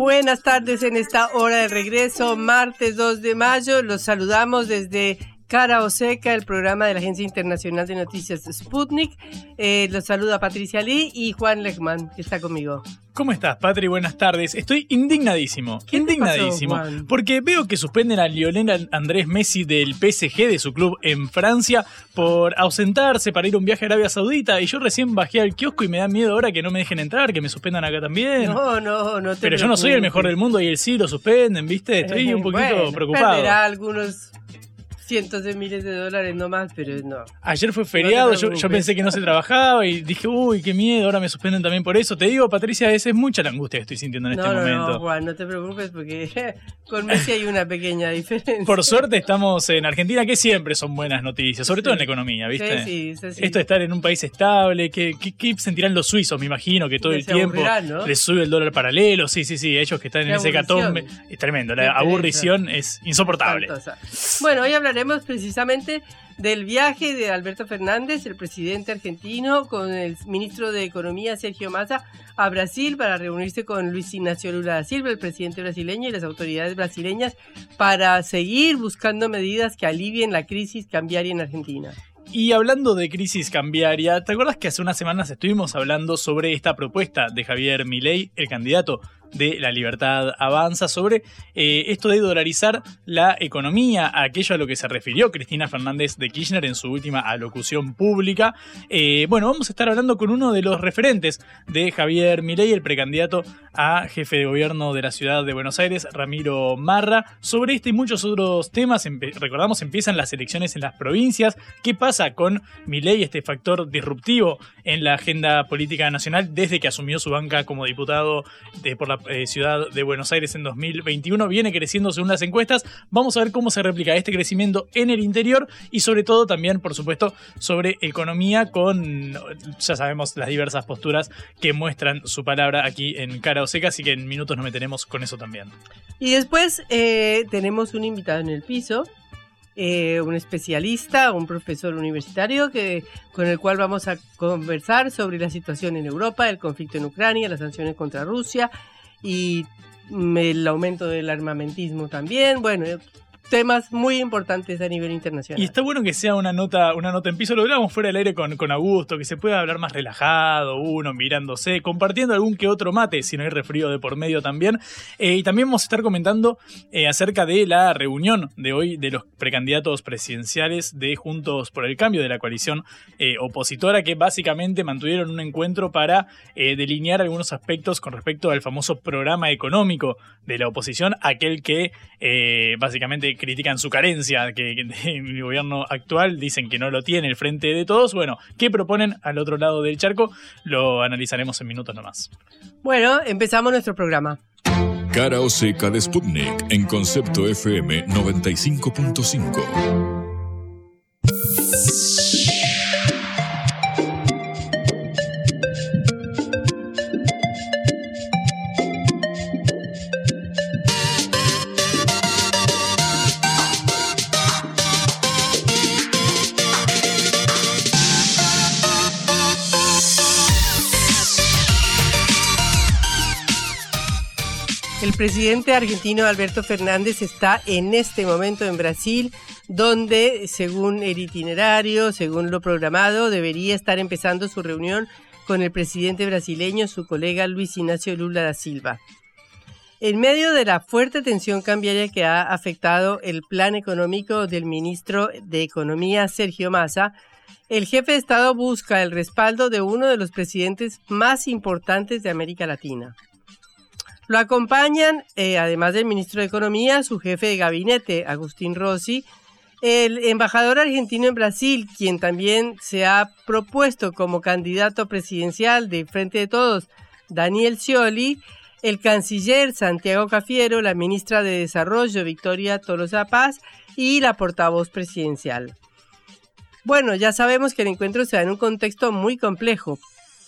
Buenas tardes en esta hora de regreso, martes 2 de mayo. Los saludamos desde Cara o Seca, el programa de la Agencia Internacional de Noticias Sputnik. Eh, los saluda Patricia Lee y Juan Lechman, que está conmigo. ¿Cómo estás, Patri? Buenas tardes. Estoy indignadísimo. indignadísimo. porque veo que suspenden a Lionel Andrés Messi del PSG, de su club en Francia, por ausentarse para ir a un viaje a Arabia Saudita. Y yo recién bajé al kiosco y me da miedo ahora que no me dejen entrar, que me suspendan acá también. No, no, no te Pero yo no soy el mejor del mundo y él sí lo suspenden, ¿viste? Estoy un poquito preocupado. algunos cientos de miles de dólares nomás, pero no. Ayer fue feriado, yo, pensé que no se trabajaba y dije, uy, qué miedo, ahora me suspenden también por eso. Te digo, Patricia, esa es mucha la angustia que estoy sintiendo en este momento. No, Juan, no te preocupes porque con Messi hay una pequeña diferencia. Por suerte estamos en Argentina, que siempre son buenas noticias, sobre todo en la economía, ¿viste? Sí, sí, Esto de estar en un país estable, ¿qué, qué, sentirán los suizos? Me imagino que todo el tiempo les sube el dólar paralelo, sí, sí, sí, ellos que están en ese catombe. Es tremendo, la aburrición es insoportable. Bueno, hoy hablaremos precisamente del viaje de Alberto Fernández, el presidente argentino, con el ministro de Economía Sergio Massa a Brasil para reunirse con Luis Ignacio Lula da Silva, el presidente brasileño y las autoridades brasileñas para seguir buscando medidas que alivien la crisis cambiaria en Argentina. Y hablando de crisis cambiaria, ¿te acuerdas que hace unas semanas estuvimos hablando sobre esta propuesta de Javier Milei, el candidato de La Libertad Avanza sobre eh, esto de dolarizar la economía, aquello a lo que se refirió Cristina Fernández de Kirchner en su última alocución pública. Eh, bueno, vamos a estar hablando con uno de los referentes de Javier Milei, el precandidato a jefe de gobierno de la ciudad de Buenos Aires, Ramiro Marra, sobre este y muchos otros temas. recordamos, empiezan las elecciones en las provincias. ¿Qué pasa con Milei, este factor disruptivo en la agenda política nacional desde que asumió su banca como diputado de, por la eh, ciudad de Buenos Aires en 2021. Viene creciendo según las encuestas. Vamos a ver cómo se replica este crecimiento en el interior y sobre todo también, por supuesto, sobre economía con, ya sabemos, las diversas posturas que muestran su palabra aquí en Cara o Seca, así que en minutos nos meteremos con eso también. Y después eh, tenemos un invitado en el piso, eh, un especialista, un profesor universitario que, con el cual vamos a conversar sobre la situación en Europa, el conflicto en Ucrania, las sanciones contra Rusia y el aumento del armamentismo también. Bueno, temas muy importantes a nivel internacional. Y está bueno que sea una nota, una nota en piso, lo hablamos fuera del aire con, con Augusto, que se pueda hablar más relajado, uno mirándose, compartiendo algún que otro mate, si no hay refrío de por medio también. Eh, y también vamos a estar comentando eh, acerca de la reunión de hoy de los precandidatos presidenciales de Juntos por el Cambio, de la coalición eh, opositora, que básicamente mantuvieron un encuentro para delinear algunos aspectos con respecto al famoso programa económico de la oposición, aquel que básicamente critican su carencia que, el gobierno actual, dicen que no lo tiene el frente de todos. Bueno, ¿qué proponen al otro lado del charco? Lo analizaremos en minutos nomás. Bueno, empezamos nuestro programa. Cara o seca de Sputnik en concepto FM 95.5. presidente argentino Alberto Fernández está en este momento en Brasil, donde, según el itinerario, según lo programado, debería estar empezando su reunión con el presidente brasileño, su colega Luis Ignacio Lula da Silva. En medio de la fuerte tensión cambiaria que ha afectado el plan económico del ministro de Economía, Sergio Massa, el jefe de Estado busca el respaldo de uno de los presidentes más importantes de América Latina. Lo acompañan, eh, además del ministro de Economía, su jefe de gabinete, Agustín Rossi, el embajador argentino en Brasil, quien también se ha propuesto como candidato presidencial de Frente de Todos, Daniel Scioli, el canciller Santiago Cafiero, la ministra de Desarrollo Victoria Tolosa Paz y la portavoz presidencial. Bueno, ya sabemos que el encuentro se da en un contexto muy complejo,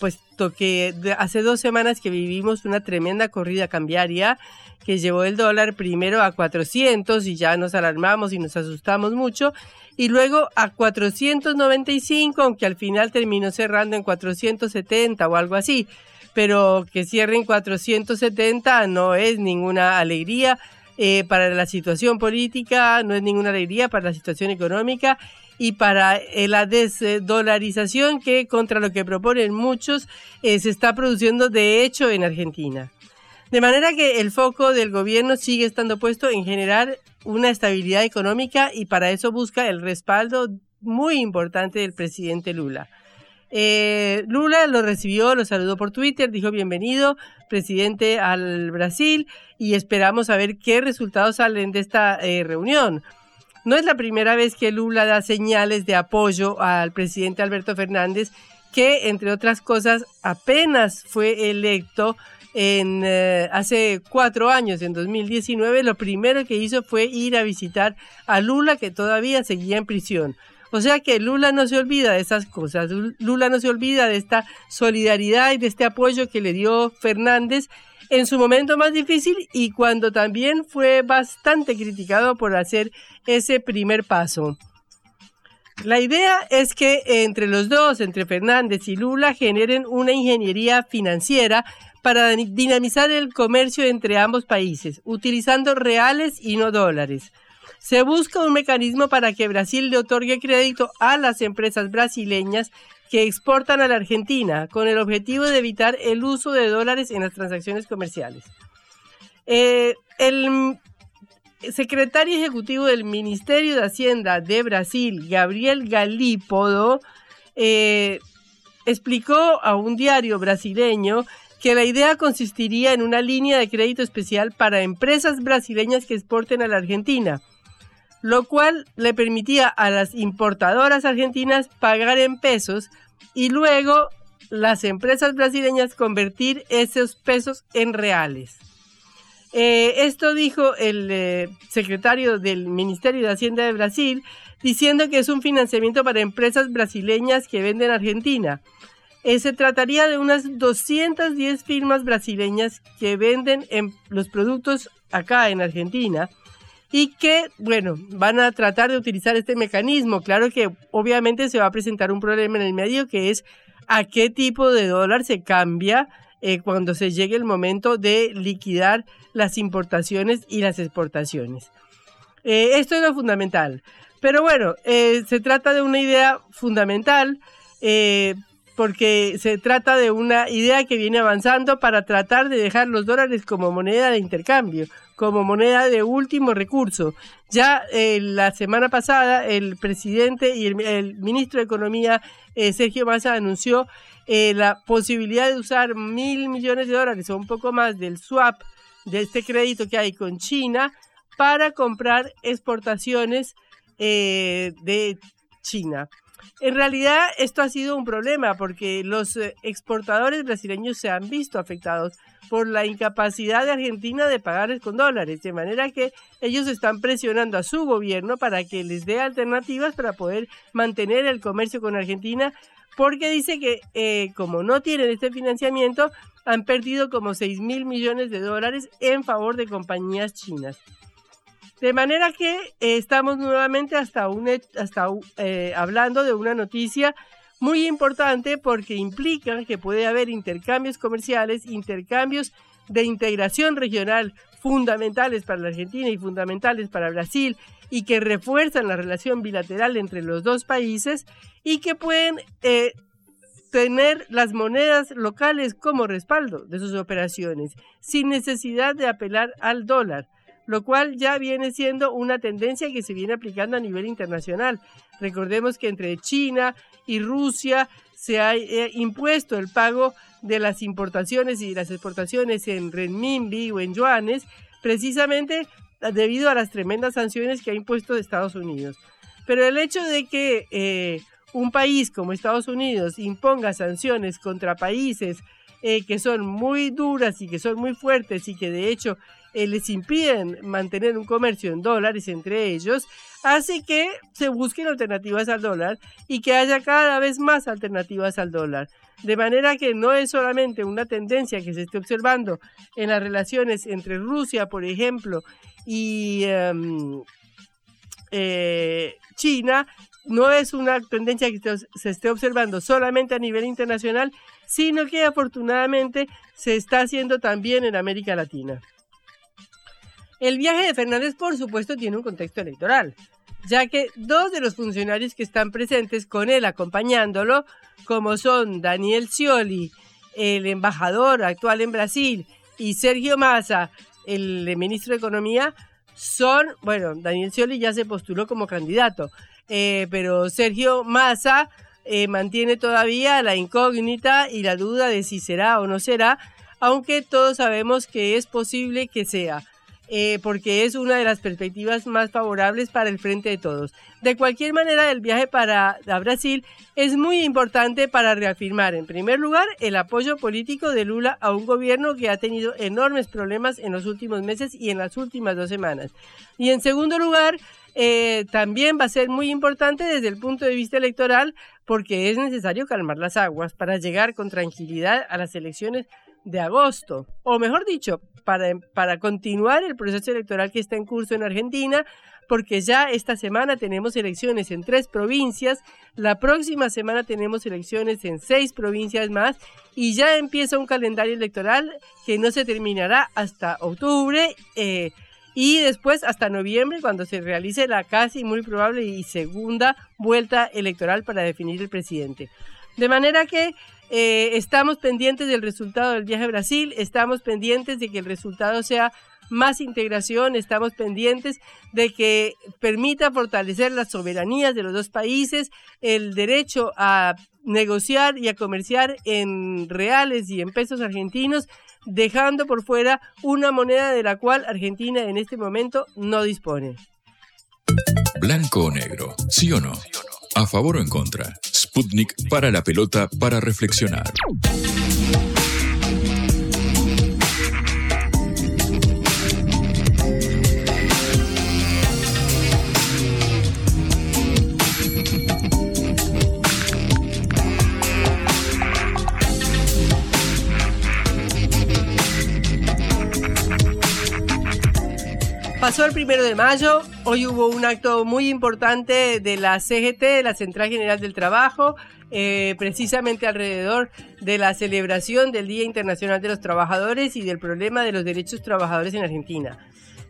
puesto que hace dos semanas que vivimos una tremenda corrida cambiaria que llevó el dólar primero a 400 y ya nos alarmamos y nos asustamos mucho, y luego a 495, aunque al final terminó cerrando en 470 o algo así, pero que cierre en 470 no es ninguna alegría. Eh, para la situación política, no es ninguna alegría para la situación económica y para la desdolarización que contra lo que proponen muchos eh, se está produciendo de hecho en Argentina. De manera que el foco del gobierno sigue estando puesto en generar una estabilidad económica y para eso busca el respaldo muy importante del presidente Lula. Eh, Lula lo recibió, lo saludó por Twitter, dijo bienvenido, presidente al Brasil, y esperamos a ver qué resultados salen de esta eh, reunión. No es la primera vez que Lula da señales de apoyo al presidente Alberto Fernández, que, entre otras cosas, apenas fue electo en eh, hace cuatro años, en 2019, lo primero que hizo fue ir a visitar a Lula, que todavía seguía en prisión. O sea que Lula no se olvida de esas cosas, Lula no se olvida de esta solidaridad y de este apoyo que le dio Fernández en su momento más difícil y cuando también fue bastante criticado por hacer ese primer paso. La idea es que entre los dos, entre Fernández y Lula, generen una ingeniería financiera para dinamizar el comercio entre ambos países, utilizando reales y no dólares. Se busca un mecanismo para que Brasil le otorgue crédito a las empresas brasileñas que exportan a la Argentina, con el objetivo de evitar el uso de dólares en las transacciones comerciales. Eh, el secretario ejecutivo del Ministerio de Hacienda de Brasil, Gabriel Galípodo, eh, explicó a un diario brasileño que la idea consistiría en una línea de crédito especial para empresas brasileñas que exporten a la Argentina, lo cual le permitía a las importadoras argentinas pagar en pesos y luego las empresas brasileñas convertir esos pesos en reales. Eh, esto dijo el eh, secretario del Ministerio de Hacienda de Brasil, diciendo que es un financiamiento para empresas brasileñas que venden Argentina. Eh, se trataría de unas 210 firmas brasileñas que venden en los productos acá en Argentina y que, bueno, van a tratar de utilizar este mecanismo. Claro que obviamente se va a presentar un problema en el medio que es a qué tipo de dólar se cambia eh, cuando se llegue el momento de liquidar las importaciones y las exportaciones. Eh, esto es lo fundamental. Pero bueno, se trata de una idea fundamental porque se trata de una idea que viene avanzando para tratar de dejar los dólares como moneda de intercambio, como moneda de último recurso. Ya eh, la semana pasada el presidente y el, ministro de Economía, eh, Sergio Massa, anunció eh, la posibilidad de usar mil millones de dólares o un poco más del swap de este crédito que hay con China para comprar exportaciones de China. En realidad esto ha sido un problema porque los exportadores brasileños se han visto afectados por la incapacidad de Argentina de pagarles con dólares, de manera que ellos están presionando a su gobierno para que les dé alternativas para poder mantener el comercio con Argentina, porque dice que eh, como no tienen este financiamiento, han perdido como 6 mil millones de dólares en favor de compañías chinas. De manera que eh, estamos nuevamente hasta, un, hasta eh, hablando de una noticia muy importante porque implica que puede haber intercambios comerciales, intercambios de integración regional fundamentales para la Argentina y fundamentales para Brasil y que refuerzan la relación bilateral entre los dos países y que pueden eh, tener las monedas locales como respaldo de sus operaciones sin necesidad de apelar al dólar lo cual ya viene siendo una tendencia que se viene aplicando a nivel internacional. Recordemos que entre China y Rusia se ha eh, impuesto el pago de las importaciones y las exportaciones en renminbi o en yuanes, precisamente debido a las tremendas sanciones que ha impuesto Estados Unidos. Pero el hecho de que eh, un país como Estados Unidos imponga sanciones contra países eh, que son muy duras y que son muy fuertes y que de hecho eh, les impiden mantener un comercio en dólares entre ellos, hace que se busquen alternativas al dólar y que haya cada vez más alternativas al dólar. De manera que no es solamente una tendencia que se esté observando en las relaciones entre Rusia, por ejemplo, y em, eh, China, no es una tendencia que se esté observando solamente a nivel internacional, sino que afortunadamente se está haciendo también en América Latina. El viaje de Fernández, por supuesto, tiene un contexto electoral, ya que dos de los funcionarios que están presentes con él acompañándolo, como son Daniel Scioli, el embajador actual en Brasil, y Sergio Massa, el ministro de Economía, son, bueno, Daniel Scioli ya se postuló como candidato, eh, pero Sergio Massa eh, mantiene todavía la incógnita y la duda de si será o no será, aunque todos sabemos que es posible que sea. Eh, porque es una de las perspectivas más favorables para el frente de todos. De cualquier manera, el viaje para Brasil es muy importante para reafirmar, en primer lugar, el apoyo político de Lula a un gobierno que ha tenido enormes problemas en los últimos meses y en las últimas dos semanas. Y en segundo lugar, eh, también va a ser muy importante desde el punto de vista electoral porque es necesario calmar las aguas para llegar con tranquilidad a las elecciones de agosto, o mejor dicho, para, continuar el proceso electoral que está en curso en Argentina, porque ya esta semana tenemos elecciones en tres provincias, la próxima semana tenemos elecciones en seis provincias más y ya empieza un calendario electoral que no se terminará hasta octubre. Eh, y después hasta noviembre cuando se realice la casi muy probable y segunda vuelta electoral para definir el presidente. De manera que eh, estamos pendientes del resultado del viaje a Brasil, estamos pendientes de que el resultado sea más integración, estamos pendientes de que permita fortalecer las soberanías de los dos países, el derecho a negociar y a comerciar en reales y en pesos argentinos, dejando por fuera una moneda de la cual Argentina en este momento no dispone. Blanco o negro, sí o no. ¿A favor o en contra? Sputnik para la pelota para reflexionar. Pasó el primero de mayo, hoy hubo un acto muy importante de la CGT, la Central General del Trabajo, eh, precisamente alrededor de la celebración del Día Internacional de los Trabajadores y del problema de los derechos trabajadores en Argentina.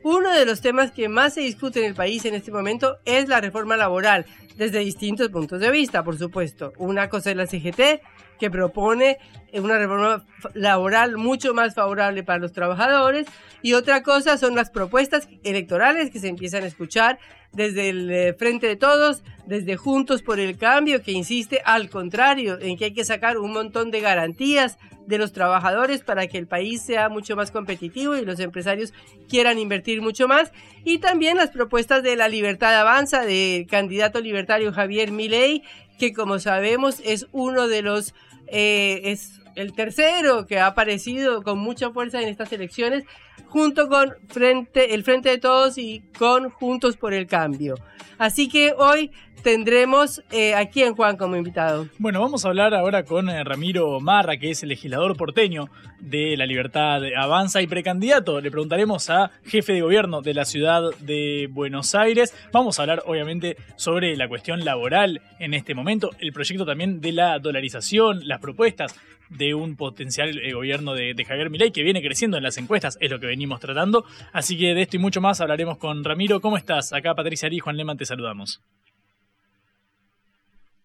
Uno de los temas que más se discute en el país en este momento es la reforma laboral, desde distintos puntos de vista, por supuesto. Una cosa es la CGT, que propone una reforma laboral mucho más favorable para los trabajadores, y otra cosa son las propuestas electorales que se empiezan a escuchar desde el eh, Frente de Todos, desde Juntos por el Cambio, que insiste al contrario, en que hay que sacar un montón de garantías de los trabajadores para que el país sea mucho más competitivo y los empresarios quieran invertir mucho más. Y también las propuestas de la libertad avanza del candidato libertario Javier Milei, que como sabemos es uno de los... Eh, es el tercero que ha aparecido con mucha fuerza en estas elecciones, junto con Frente, el Frente de Todos y con Juntos por el Cambio. Así que hoy tendremos eh, aquí en Juan como invitado. Bueno, vamos a hablar ahora con eh, Ramiro Marra, que es el legislador porteño de La Libertad Avanza y precandidato. Le preguntaremos a jefe de gobierno de la ciudad de Buenos Aires. Vamos a hablar, obviamente, sobre la cuestión laboral en este momento, el proyecto también de la dolarización, las propuestas de un potencial eh, gobierno de, Javier Milei que viene creciendo en las encuestas, es lo que venimos tratando. Así que de esto y mucho más hablaremos con Ramiro. ¿Cómo estás? Acá Patricia Ari Juan Leman te saludamos.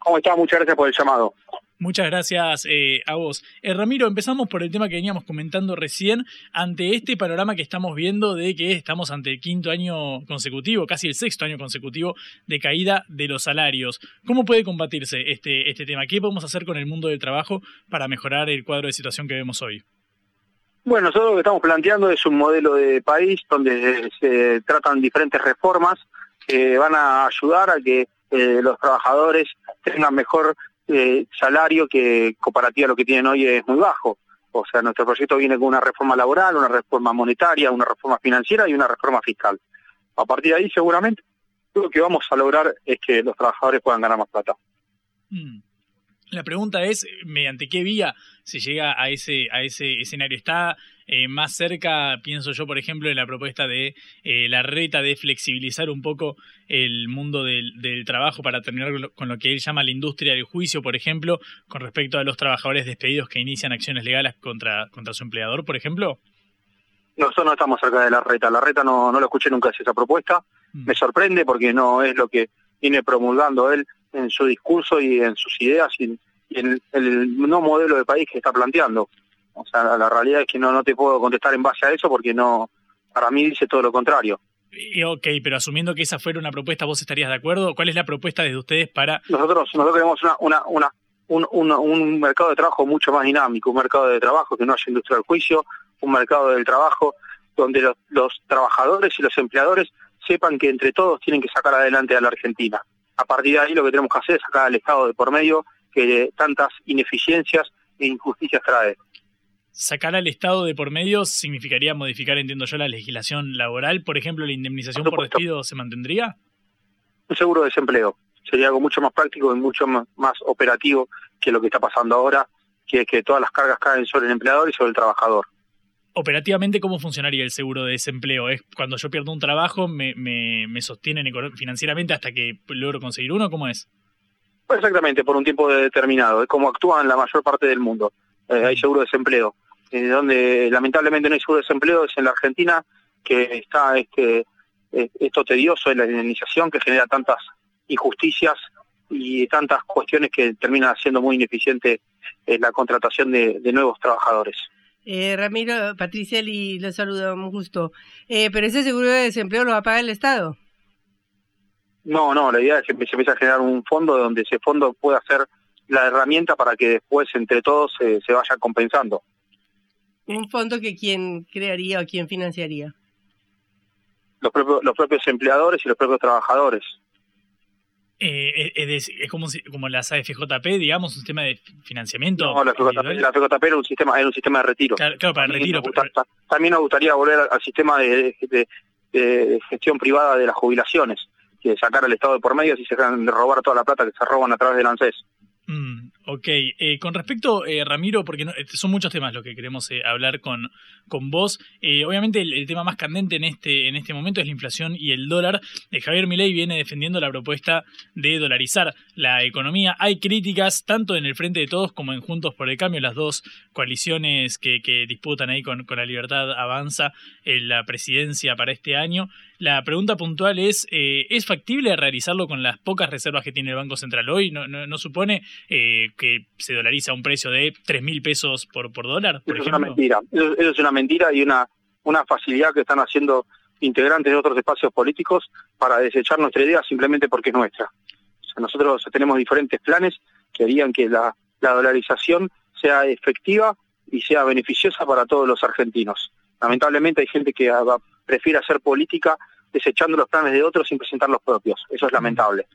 ¿Cómo estás? Muchas gracias por el llamado. Muchas gracias eh, a vos. Eh, Ramiro, empezamos por el tema que veníamos comentando recién, ante este panorama que estamos viendo de que estamos ante el quinto año consecutivo, casi el sexto año consecutivo de caída de los salarios. ¿Cómo puede combatirse este, este tema? ¿Qué podemos hacer con el mundo del trabajo para mejorar el cuadro de situación que vemos hoy? Bueno, nosotros lo que estamos planteando es un modelo de país donde se tratan diferentes reformas que van a ayudar a que eh, los trabajadores tengan mejor eh, salario que comparativo a lo que tienen hoy es muy bajo. O sea, nuestro proyecto viene con una reforma laboral, una reforma monetaria, una reforma financiera y una reforma fiscal. A partir de ahí, seguramente, lo que vamos a lograr es que los trabajadores puedan ganar más plata. Mm. La pregunta es, ¿mediante qué vía se llega a ese, a ese escenario? ¿Está eh, más cerca, pienso yo, por ejemplo, en la propuesta de eh, la reta de flexibilizar un poco el mundo del, trabajo para terminar con lo, que él llama la industria del juicio, por ejemplo, con respecto a los trabajadores despedidos que inician acciones legales contra, contra su empleador, por ejemplo? Nosotros no estamos cerca de la reta. La reta no, no lo escuché nunca esa propuesta. Mm. Me sorprende porque no es lo que viene promulgando él en su discurso y en sus ideas y en, el no modelo de país que está planteando. O sea, la realidad es que no, no te puedo contestar en base a eso porque no, para mí dice todo lo contrario. ok, pero asumiendo que esa fuera una propuesta, ¿vos estarías de acuerdo? ¿Cuál es la propuesta desde ustedes para...? Nosotros, nosotros queremos una, una, una, un, mercado de trabajo mucho más dinámico, un mercado de trabajo que no haya industria del juicio, un mercado del trabajo donde los, los trabajadores y los empleadores sepan que entre todos tienen que sacar adelante a la Argentina. A partir de ahí lo que tenemos que hacer es sacar al Estado de por medio que tantas ineficiencias e injusticias trae. Sacar al Estado de por medio significaría modificar, entiendo yo, la legislación laboral. Por ejemplo, la indemnización por, despido se mantendría. Un seguro de desempleo. Sería algo mucho más práctico y mucho más, operativo que lo que está pasando ahora, que es que todas las cargas caen sobre el empleador y sobre el trabajador. Operativamente, ¿cómo funcionaría el seguro de desempleo? ¿Es cuando yo pierdo un trabajo, me, me, me sostienen financieramente hasta que logro conseguir uno? ¿Cómo es? Exactamente, por un tiempo determinado. Es como actúan la mayor parte del mundo. Eh, hay seguro de desempleo. Eh, donde lamentablemente no hay seguro de desempleo es en la Argentina, que está este eh, esto tedioso en la indemnización que genera tantas injusticias y tantas cuestiones que terminan haciendo muy ineficiente la contratación de, nuevos trabajadores. Ramiro, Patricia, y le saludo, un gusto. pero ese seguro de desempleo lo va a pagar el Estado. No, no, la idea es que se empiece a generar un fondo donde ese fondo pueda ser la herramienta para que después entre todos se vaya compensando. ¿Un fondo que quién crearía o quién financiaría? Los propios, los propios empleadores y los propios trabajadores. Eh, es, es, como, como las AFJP, digamos, un sistema de financiamiento. No, la AFJP, era un sistema, era un sistema de retiro. Claro, para el retiro. También nos gustaría volver al, sistema de, de, gestión privada de las jubilaciones que sacar al Estado de por medio si se dejan de robar toda la plata que se roban a través del ANSES. Mm, ok, eh, con respecto, eh, Ramiro, porque no, este, son muchos temas los que queremos eh, hablar con, con vos. obviamente el, tema más candente en este, en este momento es la inflación y el dólar. Javier Milei viene defendiendo la propuesta de dolarizar la economía. Hay críticas tanto en el Frente de Todos como en Juntos por el Cambio, las dos coaliciones que, que disputan ahí con, con la libertad avanza en la presidencia para este año. La pregunta puntual es, ¿es factible realizarlo con las pocas reservas que tiene el Banco Central hoy? ¿No, no, no supone eh, que se dolariza a un precio de 3 mil pesos por, por dólar? eso es una mentira. Eso, es una mentira y una, una facilidad que están haciendo integrantes de otros espacios políticos para desechar nuestra idea simplemente porque es nuestra. O sea, nosotros tenemos diferentes planes que harían que la, la dolarización sea efectiva y sea beneficiosa para todos los argentinos. Lamentablemente hay gente que prefiere hacer política desechando los planes de otros sin presentar los propios. Eso es lamentable.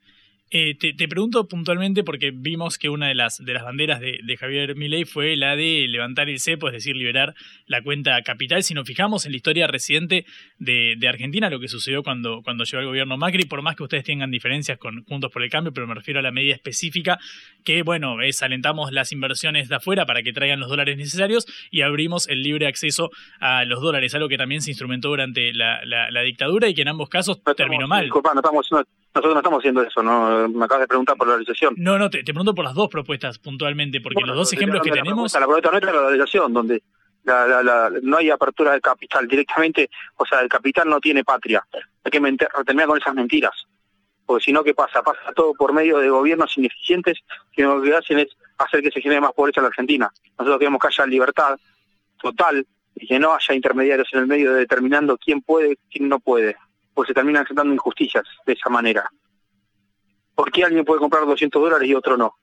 Eh, te, pregunto puntualmente porque vimos que una de las, de las banderas de, Javier Milei fue la de levantar el cepo, es decir, liberar la cuenta capital. Si nos fijamos en la historia reciente de, Argentina, lo que sucedió cuando, cuando llegó el gobierno Macri, por más que ustedes tengan diferencias con Juntos por el Cambio, pero me refiero a la medida específica, que bueno, es alentamos las inversiones de afuera para que traigan los dólares necesarios y abrimos el libre acceso a los dólares, algo que también se instrumentó durante la, dictadura y que en ambos casos terminó mal. Disculpa, no estamos, nosotros no estamos haciendo eso, ¿no? Me acabas de preguntar por la realización. No, no, te, pregunto por las dos propuestas puntualmente, porque los dos ejemplos que tenemos... La propuesta nuestra es la realización, donde no hay apertura del capital directamente, o sea, el capital no tiene patria. Hay que terminar con esas mentiras. Porque si no, ¿qué pasa? Pasa todo por medio de gobiernos ineficientes que lo que hacen es hacer que se genere más pobreza en la Argentina. Nosotros queremos que haya libertad total y que no haya intermediarios en el medio determinando quién puede, quién no puede, porque se terminan aceptando injusticias de esa manera. ¿Por qué alguien puede comprar 200 dólares y otro no?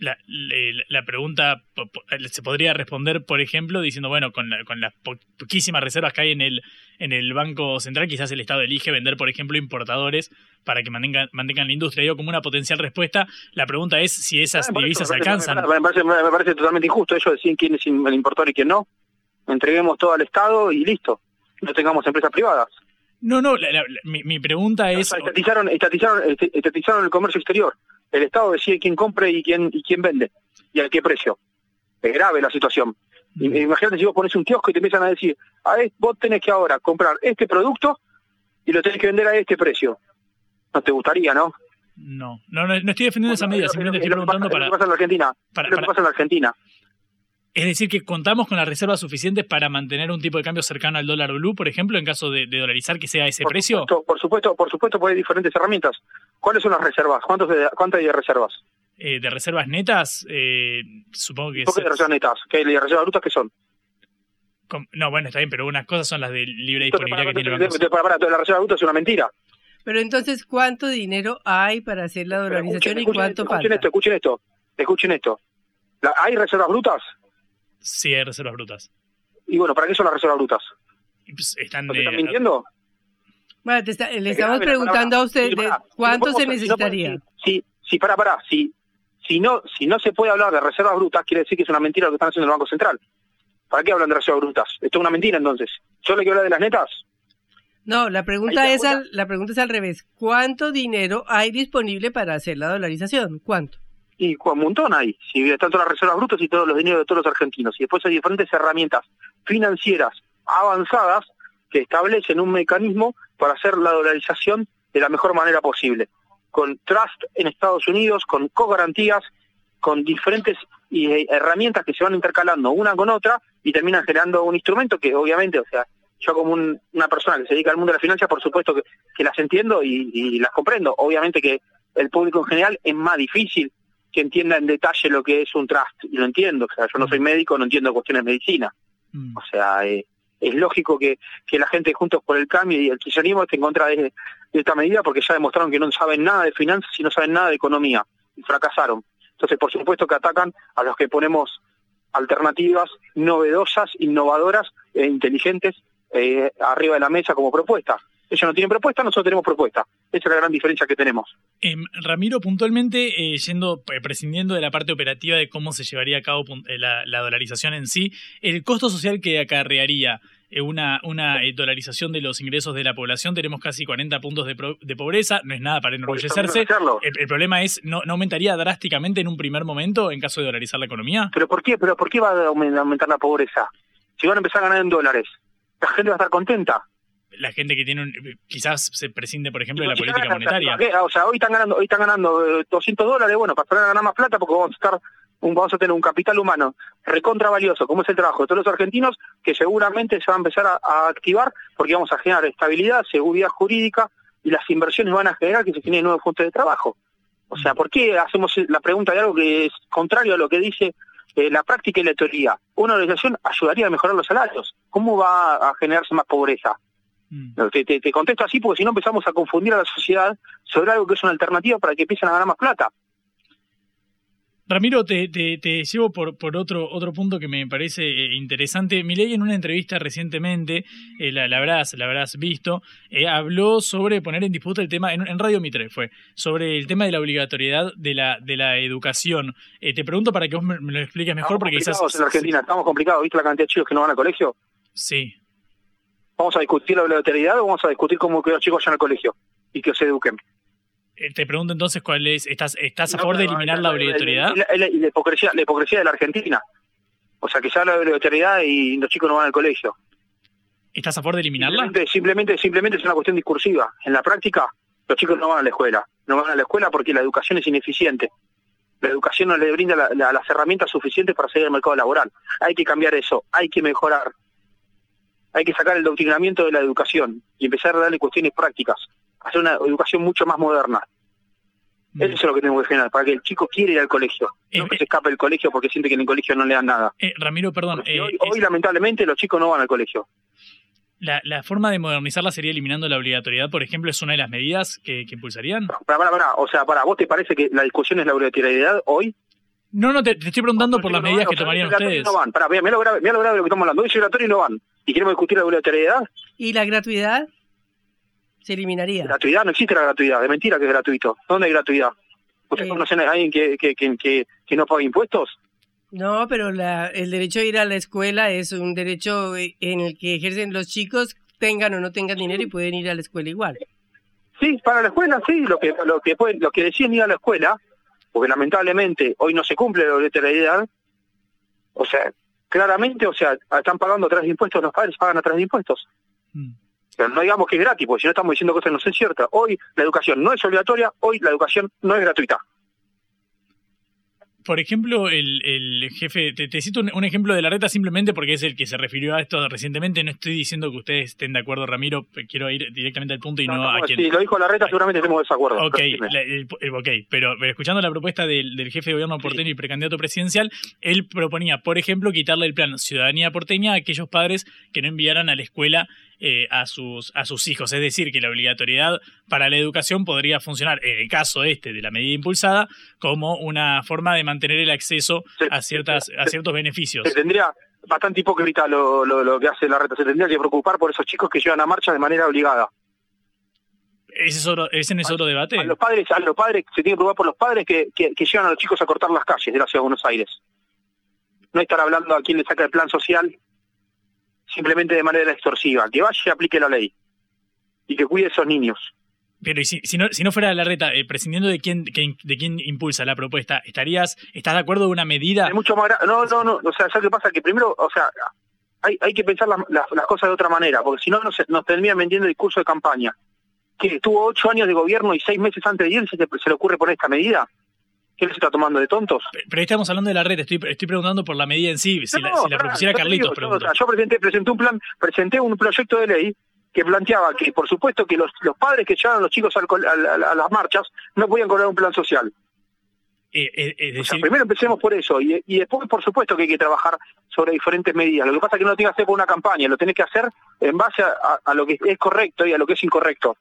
La, la, pregunta se podría responder, por ejemplo, diciendo, bueno, con, con las poquísimas reservas que hay en el, en el Banco Central, quizás el Estado elige vender, por ejemplo, importadores para que mantengan, mantengan la industria. Digo, como una potencial respuesta, la pregunta es si esas divisas alcanzan. Me parece, me parece, totalmente injusto ellos decir quién es el importador y quién no. Entreguemos todo al Estado y listo. No tengamos empresas privadas. No, no, mi, mi, pregunta es... estatizaron, estatizaron, estatizaron el comercio exterior el Estado decide quién compre y quién, y quién vende y a qué precio. Es grave la situación. Imagínate si vos pones un kiosco y te empiezan a decir, a vos tenés que ahora comprar este producto y lo tenés que vender a este precio. No te gustaría, ¿no? No, no, no, estoy defendiendo esa medida, simplemente estoy preguntando para... ¿Qué pasa en la Argentina? Para, ¿Qué pasa en la Argentina? Es decir, que contamos con las reservas suficientes para mantener un tipo de cambio cercano al dólar blue, por ejemplo, en caso de, dolarizar que sea ese precio. por supuesto, por supuesto, porque hay diferentes herramientas. ¿Cuáles son las reservas? ¿Cuántos de, ¿Cuántas hay de reservas? Eh, de reservas netas, eh, supongo que... ¿Por qué de reservas netas? ¿Qué hay de reservas brutas qué son? No, bueno, está bien, pero unas cosas son las de libre disponibilidad que tiene el banco. Para, para, la reserva bruta es una mentira. Pero entonces, ¿cuánto dinero hay para hacer la dolarización y cuánto escuchen, falta? Escuchen esto, escuchen esto, escuchen esto. ¿Hay reservas brutas? Sí, hay reservas brutas. Y bueno, ¿para qué son las reservas brutas? Pues están, de, están mintiendo? Bueno, le estamos preguntando a usted de cuánto se necesitaría. Si, si, para, para, si, si, no, si no se puede hablar de reservas brutas, quiere decir que es una mentira lo que están haciendo el Banco Central. ¿Para qué hablan de reservas brutas? Esto es una mentira entonces. ¿Solo hay que hablar de las netas? No, la pregunta es al, la pregunta es al revés. ¿Cuánto dinero hay disponible para hacer la dolarización? ¿Cuánto? Y un montón hay, si tanto las reservas brutas y todos los dineros de todos los argentinos. Y después hay diferentes herramientas financieras avanzadas que establecen un mecanismo para hacer la dolarización de la mejor manera posible. Con trust en Estados Unidos, con co-garantías, con diferentes eh, herramientas que se van intercalando una con otra y terminan generando un instrumento que obviamente, o sea, yo como una persona que se dedica al mundo de la finanzas, por supuesto que, las entiendo y, las comprendo. Obviamente que el público en general es más difícil que entienda en detalle lo que es un trust, y lo entiendo, o sea, yo no soy médico, no entiendo cuestiones de medicina. Mm. O sea, eh, es lógico que, que la gente Juntos por el Cambio y el kirchnerismo esté en contra de, esta medida porque ya demostraron que no saben nada de finanzas y no saben nada de economía, y fracasaron. Entonces, por supuesto que atacan a los que ponemos alternativas novedosas, innovadoras e inteligentes eh, arriba de la mesa como propuesta. Ellos no tienen propuesta, nosotros tenemos propuesta. Esa es la gran diferencia que tenemos. Eh, Ramiro, puntualmente, eh, yendo, eh, prescindiendo de la parte operativa de cómo se llevaría a cabo eh, la, la, dolarización en sí, el costo social que acarrearía una, una dolarización de los ingresos de la población, tenemos casi 40 puntos de, de pobreza, no es nada para enorgullecerse. El, el, problema es, ¿no, ¿no aumentaría drásticamente en un primer momento en caso de dolarizar la economía? ¿Pero por qué, pero por qué va a aumentar la pobreza? Si van a empezar a ganar en dólares, la gente va a estar contenta la gente que tiene un, quizás se prescinde por ejemplo de la política monetaria. o sea hoy están ganando hoy están ganando 200 dólares bueno para ganar más plata porque vamos a estar un, vamos a tener un capital humano recontra valioso como es el trabajo de todos los argentinos que seguramente se va a empezar a, activar porque vamos a generar estabilidad seguridad jurídica y las inversiones van a generar que se generen nuevos fuentes de trabajo. O sea ¿por qué hacemos la pregunta de algo que es contrario a lo que dice eh, la práctica y la teoría una organización ayudaría a mejorar los salarios. ¿cómo va a generarse más pobreza? Mm. Te, te, contesto así porque si no empezamos a confundir a la sociedad sobre algo que es una alternativa para que empiecen a ganar más plata. Ramiro, te, te, llevo por, por otro, otro punto que me parece eh, interesante. Milei en una entrevista recientemente, eh, la, la, habrás, la habrás visto, eh, habló sobre poner en disputa el tema, en, Radio Mitre fue, sobre el tema de la obligatoriedad de la, de la educación. te pregunto para que vos me, lo expliques mejor, porque quizás... en Argentina, estamos complicados, ¿viste la cantidad de chicos que no van al colegio? Sí, ¿Vamos a discutir la obligatoriedad o vamos a discutir cómo que los chicos vayan al colegio y que se eduquen? Eh, te pregunto entonces cuál es, ¿estás, estás a favor de eliminar la obligatoriedad? Y la, hipocresía, la hipocresía de la Argentina. O sea, que se habla de obligatoriedad y los chicos no van al colegio. ¿Estás a favor de eliminarla? Simplemente, simplemente, simplemente es una cuestión discursiva. En la práctica, los chicos no van a la escuela. No van a la escuela porque la educación es ineficiente. La educación no les brinda las herramientas suficientes para seguir al mercado laboral. Hay que cambiar eso, hay que mejorar hay que sacar el doctrinamiento de la educación y empezar a darle cuestiones prácticas, hacer una educación mucho más moderna. Eso es lo que tenemos que frenar, para que el chico quiera ir al colegio, no que se escape del colegio porque siente que en el colegio no le dan nada. Eh, Ramiro, perdón. Eh, hoy, hoy, lamentablemente los chicos no van al colegio. La, la, forma de modernizarla sería eliminando la obligatoriedad, por ejemplo, es una de las medidas que, que impulsarían. Para, para, para, o sea, para, ¿vos te parece que la discusión es la obligatoriedad hoy? No, no, te, te estoy preguntando por las medidas que tomarían ustedes. No van, pará, mira, lo grave, lo grave de lo que estamos hablando. Hoy es obligatorio y no van. ¿Y queremos discutir la obligatoriedad? ¿Y la gratuidad? Se eliminaría. Gratuidad, no existe la gratuidad, de mentira que es gratuito. ¿Dónde hay gratuidad? ¿Ustedes eh. conocen a alguien que, que, que, que, que no paga impuestos? No, pero la, el derecho a ir a la escuela es un derecho en el que ejercen los chicos, tengan o no tengan dinero y pueden ir a la escuela igual. Sí, para la escuela sí, lo que lo que pueden, lo que decían ir a la escuela, porque lamentablemente hoy no se cumple la obligatoriedad, o sea, claramente, o sea, están pagando atrás de impuestos, los padres pagan atrás de impuestos. Mm. Pero no digamos que es gratis, porque si no estamos diciendo cosas que no son ciertas. Hoy la educación no es obligatoria, hoy la educación no es gratuita. Por ejemplo, el, el jefe, te, te cito un, un, ejemplo de la reta simplemente porque es el que se refirió a esto recientemente. No estoy diciendo que ustedes estén de acuerdo, Ramiro. Quiero ir directamente al punto y no, no, no a quien. Si lo dijo la reta, seguramente tenemos desacuerdo. Ok, la, el, el, okay. Pero, pero, escuchando la propuesta del, del jefe de gobierno porteño sí. y precandidato presidencial, él proponía, por ejemplo, quitarle el plan Ciudadanía Porteña a aquellos padres que no enviaran a la escuela eh, a, sus, a sus hijos. Es decir, que la obligatoriedad para la educación podría funcionar, en el caso este de la medida impulsada, como una forma de mantener el acceso a, ciertas, a ciertos beneficios. Se tendría bastante hipócrita lo, lo, lo, que hace la reta. Se tendría que preocupar por esos chicos que llevan a marcha de manera obligada. ¿Ese es otro, ¿Ese es otro debate? A los padres, a los padres se tiene que preocupar por los padres que, que, que llevan a los chicos a cortar las calles de la ciudad de Buenos Aires. No estar hablando a quién le saca el plan social simplemente de manera extorsiva, que vaya y aplique la ley y que cuide a esos niños. Pero y si, si, no, si no fuera la reta, eh, prescindiendo de quién, de, de quién impulsa la propuesta, ¿estarías, estás de acuerdo de una medida? Es mucho más no, no, no, o sea, ¿sabes qué pasa? Que primero, o sea, hay, hay que pensar las, las, las cosas de otra manera, porque si no nos, nos terminan vendiendo el discurso de campaña. Que estuvo ocho años de gobierno y seis meses antes de ir se, se le ocurre poner esta medida. ¿Qué les está tomando de tontos? Pero ahí estamos hablando de la red, estoy, estoy preguntando por la medida en sí, si, no, la, si la propusiera Carlitos. Digo, yo, yo, presenté, presenté un plan, presenté un proyecto de ley que planteaba que, por supuesto, que los, los padres que llevaban a los chicos al, a, a, a, las marchas no podían cobrar un plan social. Eh, eh, decir... o sea, primero empecemos por eso y, y, después, por supuesto, que hay que trabajar sobre diferentes medidas. Lo que pasa es que no lo tienes que hacer por una campaña, lo tenés que hacer en base a, a lo que es correcto y a lo que es incorrecto.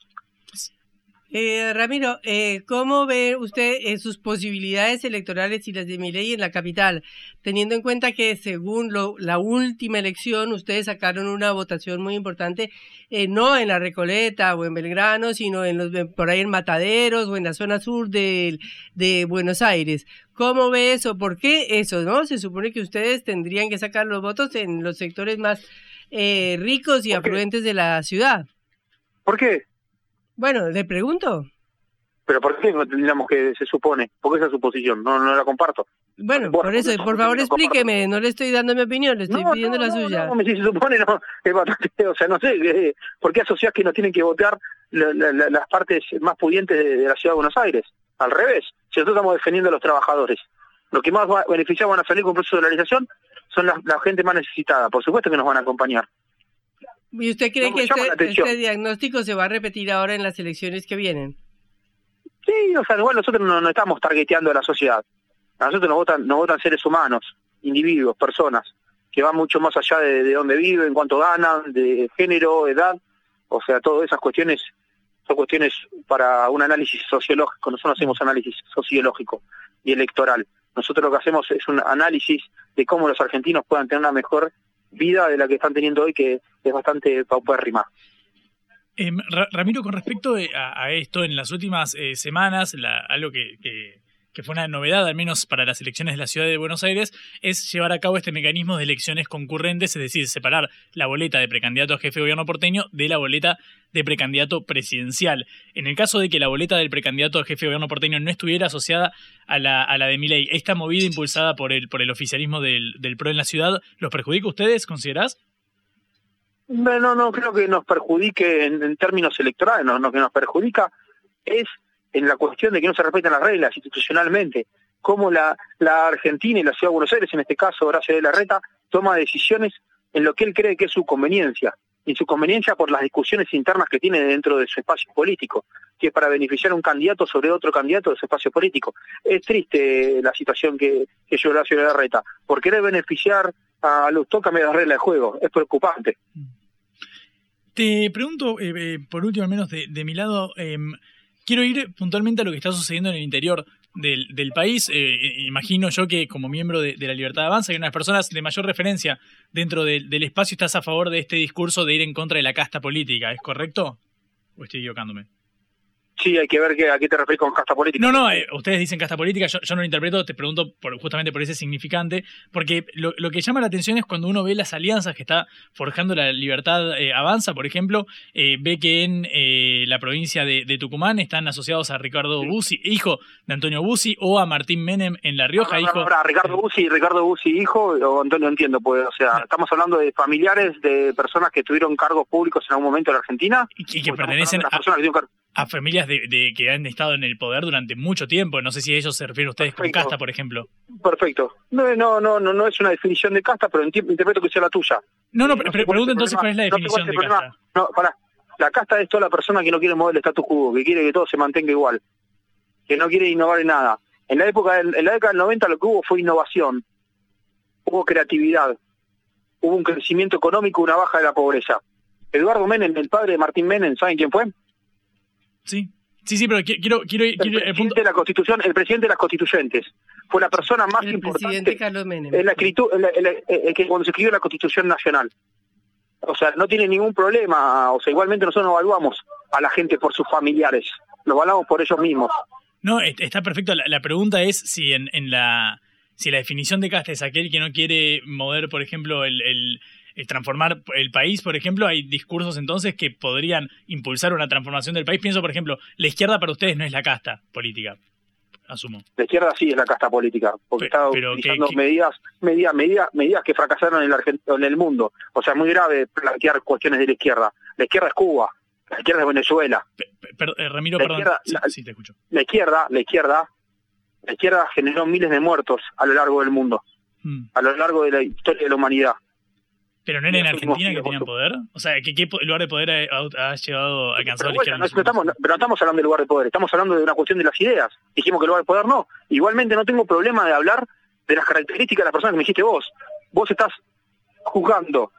Eh, Ramiro, eh, ¿cómo ve usted eh, sus posibilidades electorales y las de Milei en la capital? Teniendo en cuenta que según lo, la última elección ustedes sacaron una votación muy importante, eh, no en la Recoleta o en Belgrano, sino en los por ahí en Mataderos o en la zona sur de, de Buenos Aires. ¿Cómo ve eso? ¿Por qué eso? ¿No? Se supone que ustedes tendrían que sacar los votos en los sectores más eh, ricos y afluentes de la ciudad. ¿Por qué? Bueno, le pregunto. ¿Pero por qué no tendríamos que se supone? Porque esa es su posición, no, no la comparto. Bueno, por, por eso, por favor explíqueme, no le estoy dando mi opinión, le estoy pidiendo la suya. No, si se supone, no, es bastante, o sea, no sé, eh, ¿por qué asociás que no tienen que votar la, la, la, las partes más pudientes de, de, la ciudad de Buenos Aires? Al revés, si nosotros estamos defendiendo a los trabajadores, lo que más va, beneficiados van a salir con un proceso de dolarización son la, la gente más necesitada, por supuesto que nos van a acompañar. ¿Y usted cree no, que este, este, diagnóstico se va a repetir ahora en las elecciones que vienen? Sí, o sea, igual nosotros no, no estamos targeteando a la sociedad. A nosotros nos votan, nos votan seres humanos, individuos, personas, que van mucho más allá de, de dónde viven, cuánto ganan, de género, edad. O sea, todas esas cuestiones son cuestiones para un análisis sociológico. Nosotros hacemos análisis sociológico y electoral. Nosotros lo que hacemos es un análisis de cómo los argentinos puedan tener una mejor vida de la que están teniendo hoy, que es bastante paupérrima. Eh, Ramiro, con respecto a, a, esto, en las últimas eh, semanas, la, algo que, que, que, fue una novedad, al menos para las elecciones de la ciudad de Buenos Aires, es llevar a cabo este mecanismo de elecciones concurrentes, es decir, separar la boleta de precandidato a jefe de gobierno porteño de la boleta de precandidato presidencial. En el caso de que la boleta del precandidato a jefe de gobierno porteño no estuviera asociada a la, a la de Milei, ¿esta movida impulsada por el, por el oficialismo del, del PRO en la ciudad los perjudica a ustedes, considerás? No, no creo que nos perjudique en, en términos electorales, no, lo que nos perjudica es en la cuestión de que no se respetan las reglas institucionalmente, cómo la, la Argentina y la Ciudad de Buenos Aires, en este caso Horacio de la Reta, toma decisiones en lo que él cree que es su conveniencia. y su conveniencia por las discusiones internas que tiene dentro de su espacio político, que es para beneficiar a un candidato sobre otro candidato de su espacio político. Es triste la situación que, que Horacio Larreta. Por querer beneficiar a Lustó cambiar las reglas de juego. Es preocupante. Te pregunto, eh, eh, por último, al menos de, de mi lado, eh, quiero ir puntualmente a lo que está sucediendo en el interior del, país. Eh, imagino yo que como miembro de, la Libertad de Avanza y una de las personas de mayor referencia dentro de, del espacio estás a favor de este discurso de ir en contra de la casta política, ¿es correcto? ¿O estoy equivocándome? Sí, hay que ver que, a qué te refieres con casta política. No, no, eh, ustedes dicen casta política, yo, yo, no lo interpreto, te pregunto por, justamente por ese significante, porque lo, lo, que llama la atención es cuando uno ve las alianzas que está forjando la libertad eh, avanza, por ejemplo, eh, ve que en eh, la provincia de, de, Tucumán están asociados a Ricardo sí. Bussi, hijo de Antonio Bussi, o a Martín Menem en La Rioja, no, hijo... Ahora, Ricardo Bussi, Ricardo Bussi, hijo, o Antonio entiendo, pues, o sea, estamos hablando de familiares de personas que tuvieron cargos públicos en algún momento en la Argentina. Y, y que pertenecen a, a familias de, de, que han estado en el poder durante mucho tiempo. No sé si a ellos se refieren ustedes Perfecto. con casta, por ejemplo. Perfecto. No, no, no, no, no es una definición de casta, pero interpreto que sea la tuya. No, no, pero, no pregunto entonces cuál es la definición no de problema. casta. No, para. La casta es toda la persona que no quiere mover el status quo, que quiere que todo se mantenga igual, que no quiere innovar en nada. En la época, del, en la década del 90 lo que hubo fue innovación, hubo creatividad, hubo un crecimiento económico, una baja de la pobreza. Eduardo Menem, el padre de Martín Menem, ¿saben quién fue? Sí, Sí, sí, pero quiero... quiero, el, quiero el, punto... de la Constitución, el presidente de las constituyentes. Fue la persona más el importante... presidente Carlos Menem. En la escritura, el, el, que cuando se escribió la Constitución Nacional. O sea, no tiene ningún problema. O sea, igualmente nosotros no evaluamos a la gente por sus familiares. Lo evaluamos por ellos mismos. No, está perfecto. La, la pregunta es si en, en la... Si la definición de casta es aquel que no quiere mover, por ejemplo, el, el transformar el país, por ejemplo, hay discursos entonces que podrían impulsar una transformación del país. Pienso, por ejemplo, la izquierda para ustedes no es la casta política, asumo. La izquierda sí es la casta política, porque pero, está pero utilizando ¿qué, medidas, medidas, medidas, medidas que fracasaron en el, en el mundo. O sea, es muy grave plantear cuestiones de la izquierda. La izquierda es Cuba, la izquierda es Venezuela. Pero, eh, Ramiro, la perdón. Izquierda, sí, la, sí, te escucho. La izquierda, la izquierda, la izquierda generó miles de muertos a lo largo del mundo, hmm. a lo largo de la historia de la humanidad. ¿Pero no era en Argentina que tenían poder? O sea, ¿qué, qué lugar de poder ha, ha llegado a alcanzar pero, la? No, no estamos, no, pero no estamos hablando del lugar de poder, estamos hablando de una cuestión de las ideas. Dijimos que el lugar de poder no. Igualmente no tengo problema de hablar de las características de las personas que me dijiste vos. Vos estás juzgando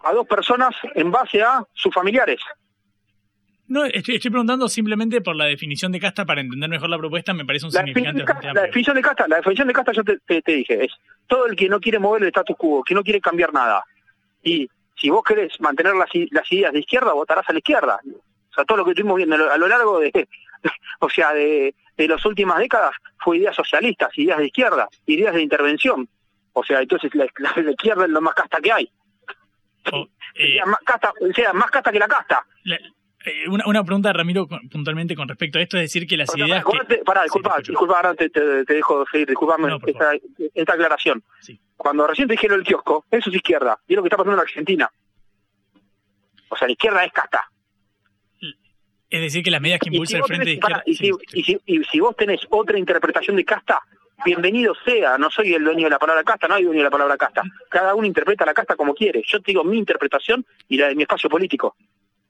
a dos personas en base a sus familiares. No, estoy, estoy, preguntando simplemente por la definición de casta para entender mejor la propuesta, me parece un la significante definición de casta, La definición de casta, la definición de casta yo te, te, te dije, es todo el que no quiere mover el status quo, que no quiere cambiar nada. Y si vos querés mantener las, las ideas de izquierda, votarás a la izquierda. O sea, todo lo que estuvimos viendo a lo largo de, o sea, de, de las últimas décadas fue ideas socialistas, ideas de izquierda, ideas de intervención. O sea, entonces la, la, la izquierda es lo más casta que hay. Oh, eh, sea, más casta, sea, más casta que la casta. La, eh, una, una, pregunta, Ramiro, puntualmente con respecto a esto, es decir, que las o sea, ideas... Para, que... Pará, disculpa, sí, disculpa, ahora te, te, te, dejo seguir, disculpame no, esta, esta, aclaración. Sí. Cuando recién te dije lo del kiosco, eso es izquierda, y es lo que está pasando en Argentina. O sea, la izquierda es casta. Es decir, que las medidas que impulsa si el Frente tenés, de Izquierda... y, si, y, si, y si vos tenés otra interpretación de casta, bienvenido sea, no soy el dueño de la palabra casta, no hay dueño de la palabra casta. Cada uno interpreta la casta como quiere. Yo te digo mi interpretación y la de mi espacio político.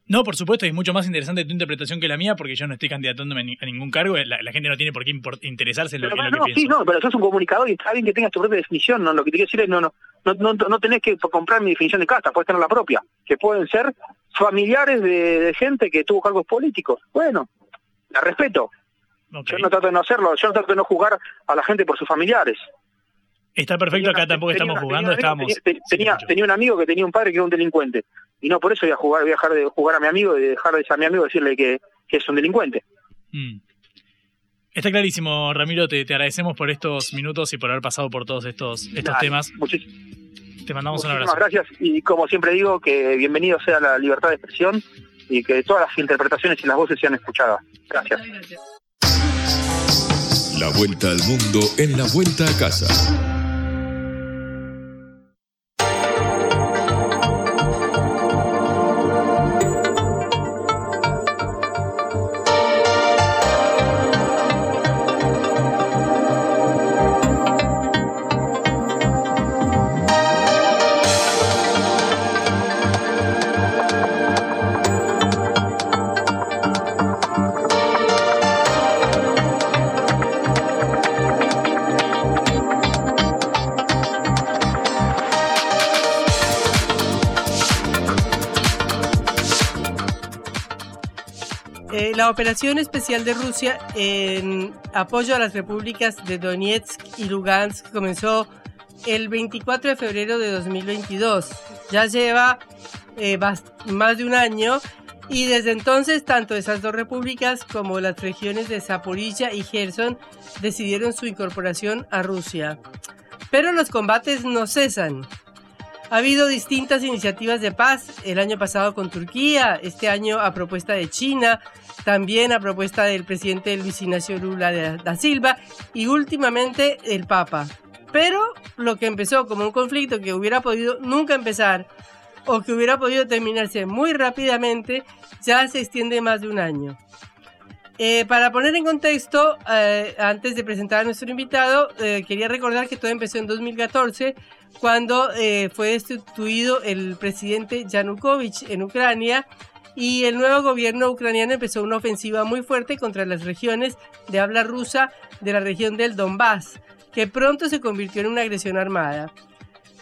No, por supuesto, es mucho más interesante tu interpretación que la mía porque yo no estoy candidatándome a ningún cargo. La, la gente no tiene por qué interesarse en lo, pero, en no, lo que sí, pienso. no, pero sos un comunicador y está bien que tengas tu propia definición. ¿no? Lo que te quiero decir es no, no, no, no, no tenés que comprar mi definición de casta, puedes tener la propia, que pueden ser familiares de, de gente que tuvo cargos políticos. Bueno, la respeto. Okay. Yo no trato de no hacerlo, yo no trato de no juzgar a la gente por sus familiares. Está perfecto, acá tampoco tenía, estamos tenía jugando, estábamos... Tenía, un amigo que tenía un padre que era un delincuente. Y no por eso voy a jugar, voy a dejar de jugar a mi amigo y dejar de a mi amigo decirle que, que es un delincuente. Mm. Está clarísimo, Ramiro, te, te, agradecemos por estos minutos y por haber pasado por todos estos, estos Dale, temas. Te mandamos un abrazo. abrazo. gracias y como siempre digo, que bienvenido sea la libertad de expresión y que todas las interpretaciones y las voces sean escuchadas. Gracias. La vuelta al mundo en la vuelta a casa. La operación especial de Rusia en apoyo a las repúblicas de Donetsk y Lugansk comenzó el 24 de febrero de 2022. Ya lleva eh, más de un año y desde entonces tanto esas dos repúblicas como las regiones de Zaporilla y Gerson decidieron su incorporación a Rusia. Pero los combates no cesan. Ha habido distintas iniciativas de paz, el año pasado con Turquía, este año a propuesta de China, también a propuesta del presidente Luis Ignacio Lula da Silva y últimamente el Papa. Pero lo que empezó como un conflicto que hubiera podido nunca empezar o que hubiera podido terminarse muy rápidamente, ya se extiende más de un año. Eh, para poner en contexto, eh, antes de presentar a nuestro invitado, eh, quería recordar que todo empezó en 2014, cuando fue destituido el presidente Yanukovych en Ucrania y el nuevo gobierno ucraniano empezó una ofensiva muy fuerte contra las regiones de habla rusa de la región del Donbass, que pronto se convirtió en una agresión armada.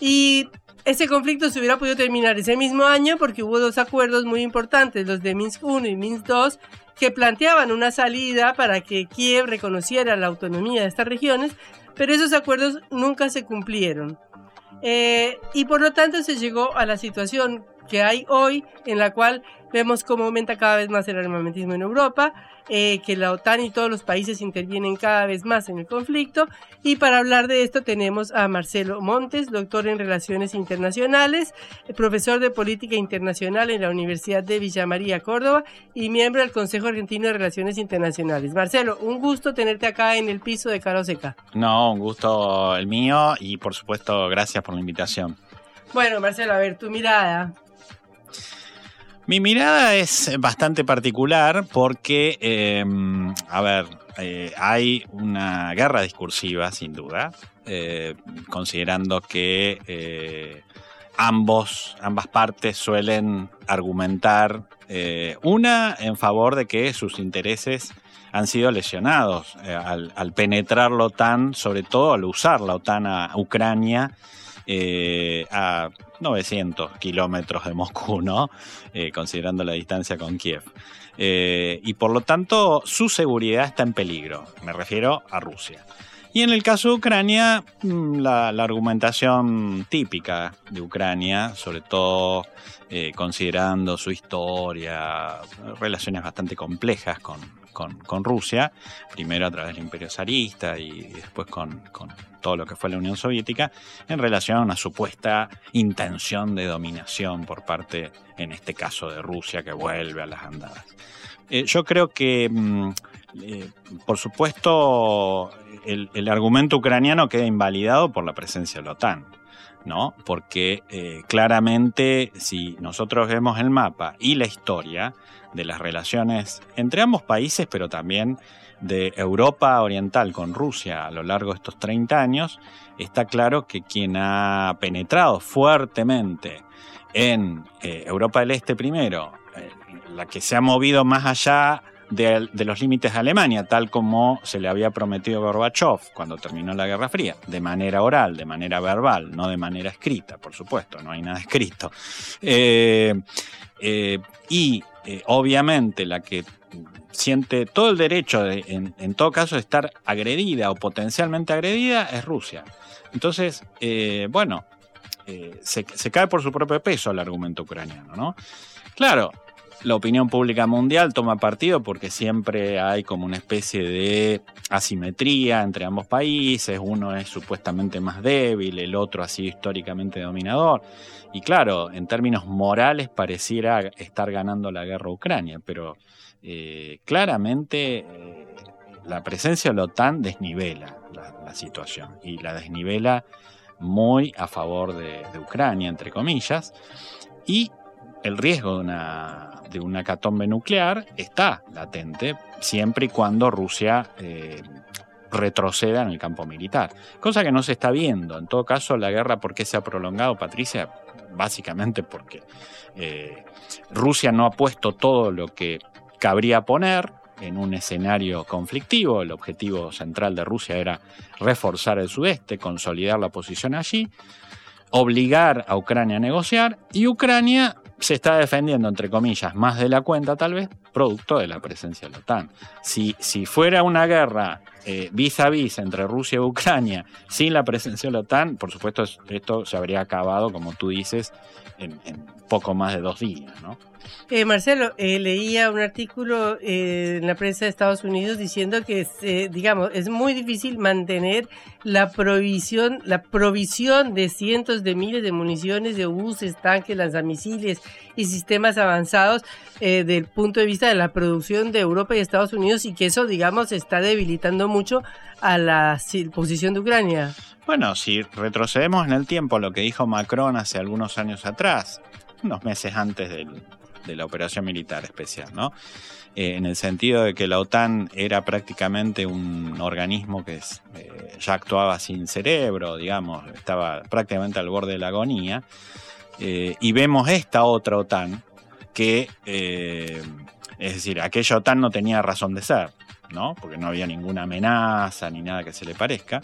Y ese conflicto se hubiera podido terminar ese mismo año porque hubo dos acuerdos muy importantes, los de Minsk I y Minsk II, que planteaban una salida para que Kiev reconociera la autonomía de estas regiones, pero esos acuerdos nunca se cumplieron. Eh, y por lo tanto se llegó a la situación que hay hoy, en la cual vemos cómo aumenta cada vez más el armamentismo en Europa, eh, que la OTAN y todos los países intervienen cada vez más en el conflicto. Y para hablar de esto tenemos a Marcelo Montes, doctor en Relaciones Internacionales, profesor de Política Internacional en la Universidad de Villa María, Córdoba, y miembro del Consejo Argentino de Relaciones Internacionales. Marcelo, un gusto tenerte acá en el piso de Caro Seca. No, un gusto el mío y por supuesto gracias por la invitación. Bueno, Marcelo, a ver, tu mirada. Mi mirada es bastante particular porque, em, a ver, eh, hay una guerra discursiva, sin duda, eh, considerando que eh, ambos, ambas partes suelen argumentar, una en favor de que sus intereses han sido lesionados al, al, penetrar la OTAN, sobre todo al usar la OTAN a Ucrania eh, a 900 kilómetros de Moscú, ¿no? Eh, considerando la distancia con Kiev. Eh, y por lo tanto, su seguridad está en peligro. Me refiero a Rusia. Y en el caso de Ucrania, mm, la, argumentación típica de Ucrania, sobre todo considerando su historia, relaciones bastante complejas con, con, Rusia, primero a través del imperio zarista y después con, todo lo que fue la Unión Soviética, en relación a una supuesta intención de dominación por parte, en este caso, de Rusia, que vuelve a las andadas. Eh, yo creo que, mm, eh, por supuesto, el, argumento ucraniano queda invalidado por la presencia de la OTAN. ¿no? Porque eh, claramente si nosotros vemos el mapa y la historia, de las relaciones entre ambos países, pero también de Europa Oriental con Rusia a lo largo de estos 30 años, está claro que quien ha penetrado fuertemente en eh, Europa del Este primero, eh, la que se ha movido más allá de, los límites de Alemania, tal como se le había prometido Gorbachev cuando terminó la Guerra Fría, de manera oral, de manera verbal, no de manera escrita, por supuesto, no hay nada escrito. Eh, y obviamente la que siente todo el derecho, de, en, todo caso, de estar agredida o potencialmente agredida es Rusia. Entonces, eh, bueno, eh, se, cae por su propio peso el argumento ucraniano, ¿no? Claro, la opinión pública mundial toma partido porque siempre hay como una especie de asimetría entre ambos países, uno es supuestamente más débil, el otro ha sido históricamente dominador. Y claro, en términos morales pareciera estar ganando la guerra Ucrania, pero eh, claramente eh, la presencia de la OTAN desnivela la, situación y la desnivela muy a favor de, Ucrania, entre comillas, y el riesgo de una, de catombe nuclear está latente siempre y cuando Rusia eh, retroceda en el campo militar, cosa que no se está viendo. En todo caso, la guerra, ¿por qué se ha prolongado, Patricia? Básicamente porque Rusia no ha puesto todo lo que cabría poner en un escenario conflictivo. El objetivo central de Rusia era reforzar el sudeste, consolidar la posición allí, obligar a Ucrania a negociar y Ucrania se está defendiendo, entre comillas, más de la cuenta tal vez, producto de la presencia de la OTAN. Si, si fuera una guerra vis a vis entre Rusia y Ucrania sin la presencia de la OTAN, por supuesto esto se habría acabado, como tú dices, en, en poco más de dos días, ¿no? Eh, Marcelo, eh, leía un artículo eh, en la prensa de Estados Unidos diciendo que, eh, digamos, es muy difícil mantener la provisión, la provisión de cientos de miles de municiones, de buses, tanques, lanzamisiles y sistemas avanzados eh, del punto de vista de la producción de Europa y Estados Unidos y que eso, digamos, está debilitando mucho a la si- posición de Ucrania. Bueno, si retrocedemos en el tiempo lo que dijo Macron hace algunos años atrás, unos meses antes de la operación militar especial, ¿no? Eh, en el sentido de que la OTAN era prácticamente un organismo que eh, ya actuaba sin cerebro, digamos, estaba prácticamente al borde de la agonía, eh, y vemos esta otra OTAN que, es decir, aquella OTAN no tenía razón de ser, ¿no? Porque no había ninguna amenaza ni nada que se le parezca.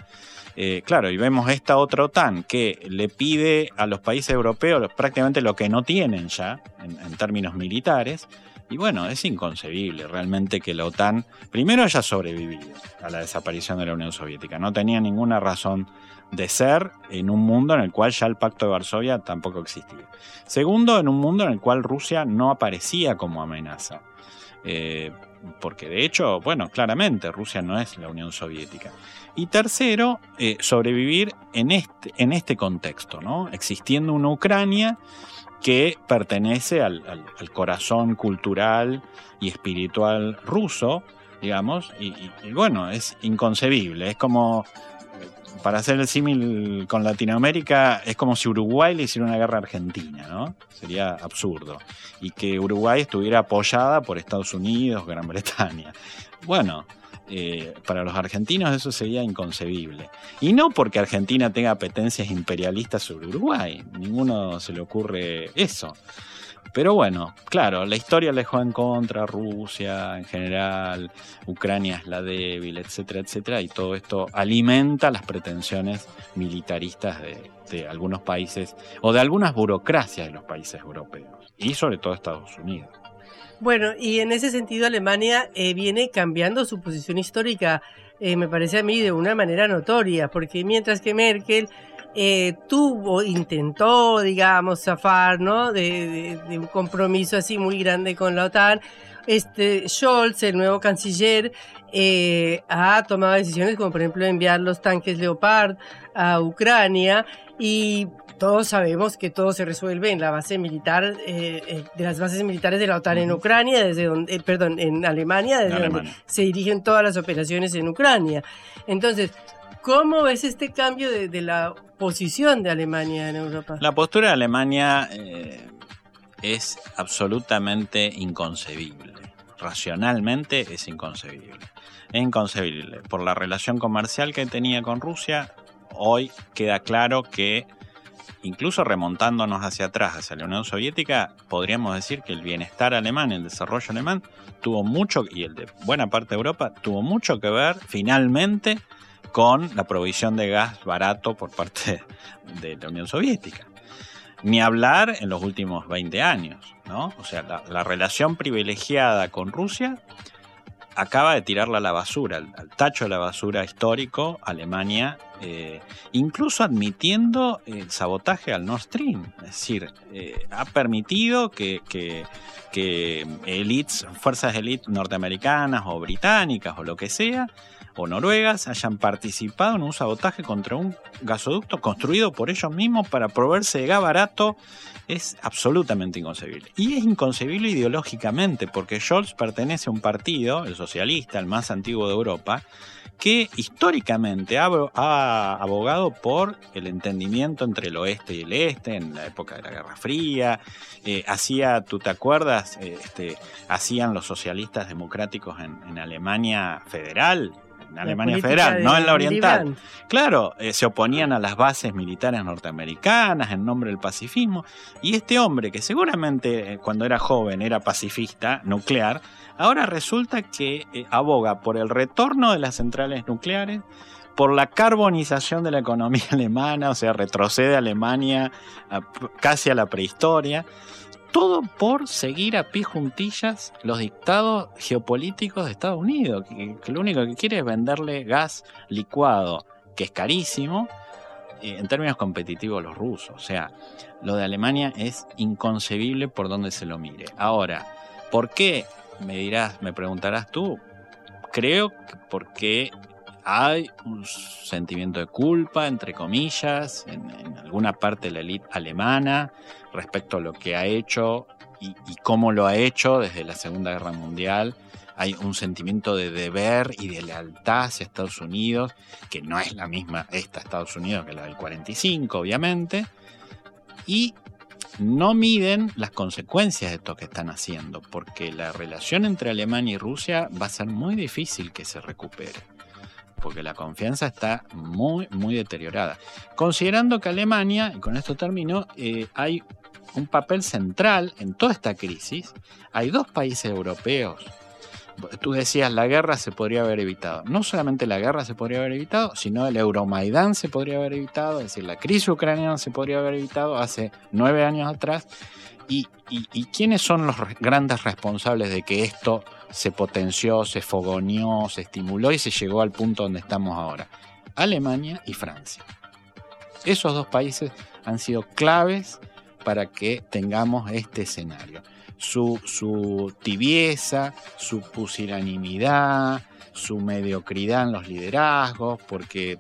Eh, claro, y vemos esta otra OTAN que le pide a los países europeos prácticamente lo que no tienen ya en, en términos militares. Y bueno, es inconcebible realmente que la OTAN primero haya sobrevivido a la desaparición de la Unión Soviética. No tenía ninguna razón de ser en un mundo en el cual ya el Pacto de Varsovia tampoco existía. Segundo, en un mundo en el cual Rusia no aparecía como amenaza. Eh, porque de hecho, bueno, claramente Rusia no es la Unión Soviética. Y tercero, eh, sobrevivir en este, en este contexto, ¿no? Existiendo una Ucrania que pertenece al, al- corazón cultural y espiritual ruso, digamos, y bueno, es inconcebible, es como, para hacer el símil con Latinoamérica, es como si Uruguay le hiciera una guerra a Argentina, ¿no? Sería absurdo. Y que Uruguay estuviera apoyada por Estados Unidos, Gran Bretaña. Bueno, eh, para los argentinos eso sería inconcebible. Y no porque Argentina tenga apetencias imperialistas sobre Uruguay, ninguno se le ocurre eso. Pero bueno, claro, la historia le juega en contra, Rusia en general, Ucrania es la débil, etcétera, etcétera, y todo esto alimenta las pretensiones militaristas de, algunos países o de algunas burocracias de los países europeos, y sobre todo Estados Unidos. Bueno, y en ese sentido Alemania eh, viene cambiando su posición histórica, eh, me parece a mí, de una manera notoria, porque mientras que Merkel eh, tuvo, intentó, digamos, zafar, ¿no? De, de- de un compromiso así muy grande con la OTAN, este Scholz, el nuevo canciller, eh, ha tomado decisiones como por ejemplo enviar los tanques Leopard a Ucrania y todos sabemos que todo se resuelve en la base militar, eh, eh, de las bases militares de la OTAN en Ucrania, desde donde, eh, perdón, en Alemania, desde En donde Alemania. se dirigen todas las operaciones en Ucrania. Entonces, ¿cómo ves este cambio de, la posición de Alemania en Europa? La postura de Alemania eh, es absolutamente inconcebible. Racionalmente es inconcebible. Es inconcebible. Por la relación comercial que tenía con Rusia, hoy queda claro que, incluso remontándonos hacia atrás, hacia la Unión Soviética, podríamos decir que el bienestar alemán, el desarrollo alemán, tuvo mucho, y el de buena parte de Europa, tuvo mucho que ver finalmente con la provisión de gas barato por parte de la Unión Soviética. Ni hablar en los últimos 20 años, ¿no? O sea, la, la relación privilegiada con Rusia acaba de tirarla a la basura, al, al tacho de la basura histórico, Alemania, eh, incluso admitiendo el sabotaje al Nord Stream. Es decir, eh, ha permitido que, que, que elites, fuerzas norteamericanas o británicas o lo que sea, o noruegas hayan participado en un sabotaje contra un gasoducto construido por ellos mismos para proveerse de gas barato es absolutamente inconcebible. Y es inconcebible ideológicamente porque Scholz pertenece a un partido, el socialista, el más antiguo de Europa, que históricamente ha, ha abogado por el entendimiento entre el oeste y el este en la época de la Guerra Fría. Eh, hacía, tú te acuerdas, Eh, este, hacían los socialistas democráticos en, en Alemania federal, en Alemania federal, de no en la oriental. Claro, eh, se oponían a las bases militares norteamericanas en nombre del pacifismo. Y este hombre, que seguramente eh, cuando era joven era pacifista nuclear, ahora resulta que eh, aboga por el retorno de las centrales nucleares, por la carbonización de la economía alemana, o sea, retrocede a Alemania casi a la prehistoria. todo por seguir a pie juntillas los dictados geopolíticos de Estados Unidos, que, que lo único que quiere es venderle gas licuado, que es carísimo, en términos competitivos los rusos. O sea, lo de Alemania es inconcebible por donde se lo mire. Ahora, ¿por qué? Me dirás, me preguntarás tú. Creo que porque hay un sentimiento de culpa, entre comillas, en, alguna parte de la élite alemana respecto a lo que ha hecho y, y, cómo lo ha hecho desde la Segunda Guerra Mundial. Hay un sentimiento de deber y de lealtad hacia Estados Unidos, que no es la misma esta Estados Unidos que la del 45, obviamente. Y no miden las consecuencias de esto que están haciendo, porque la relación entre Alemania y Rusia va a ser muy difícil que se recupere porque la confianza está muy, muy deteriorada. Considerando que Alemania, y con esto termino, eh, hay un papel central en toda esta crisis. Hay dos países europeos. Tú decías, la guerra se podría haber evitado. No solamente la guerra se podría haber evitado, sino el Euromaidán se podría haber evitado, es decir, la crisis ucraniana se podría haber evitado hace nueve años atrás. ¿Y, y, y quiénes son los grandes responsables de que esto se potenció, se fogoneó, se estimuló y se llegó al punto donde estamos ahora. Alemania y Francia. Esos dos países han sido claves para que tengamos este escenario. Su, su tibieza, su pusilanimidad, su mediocridad en los liderazgos, porque eh,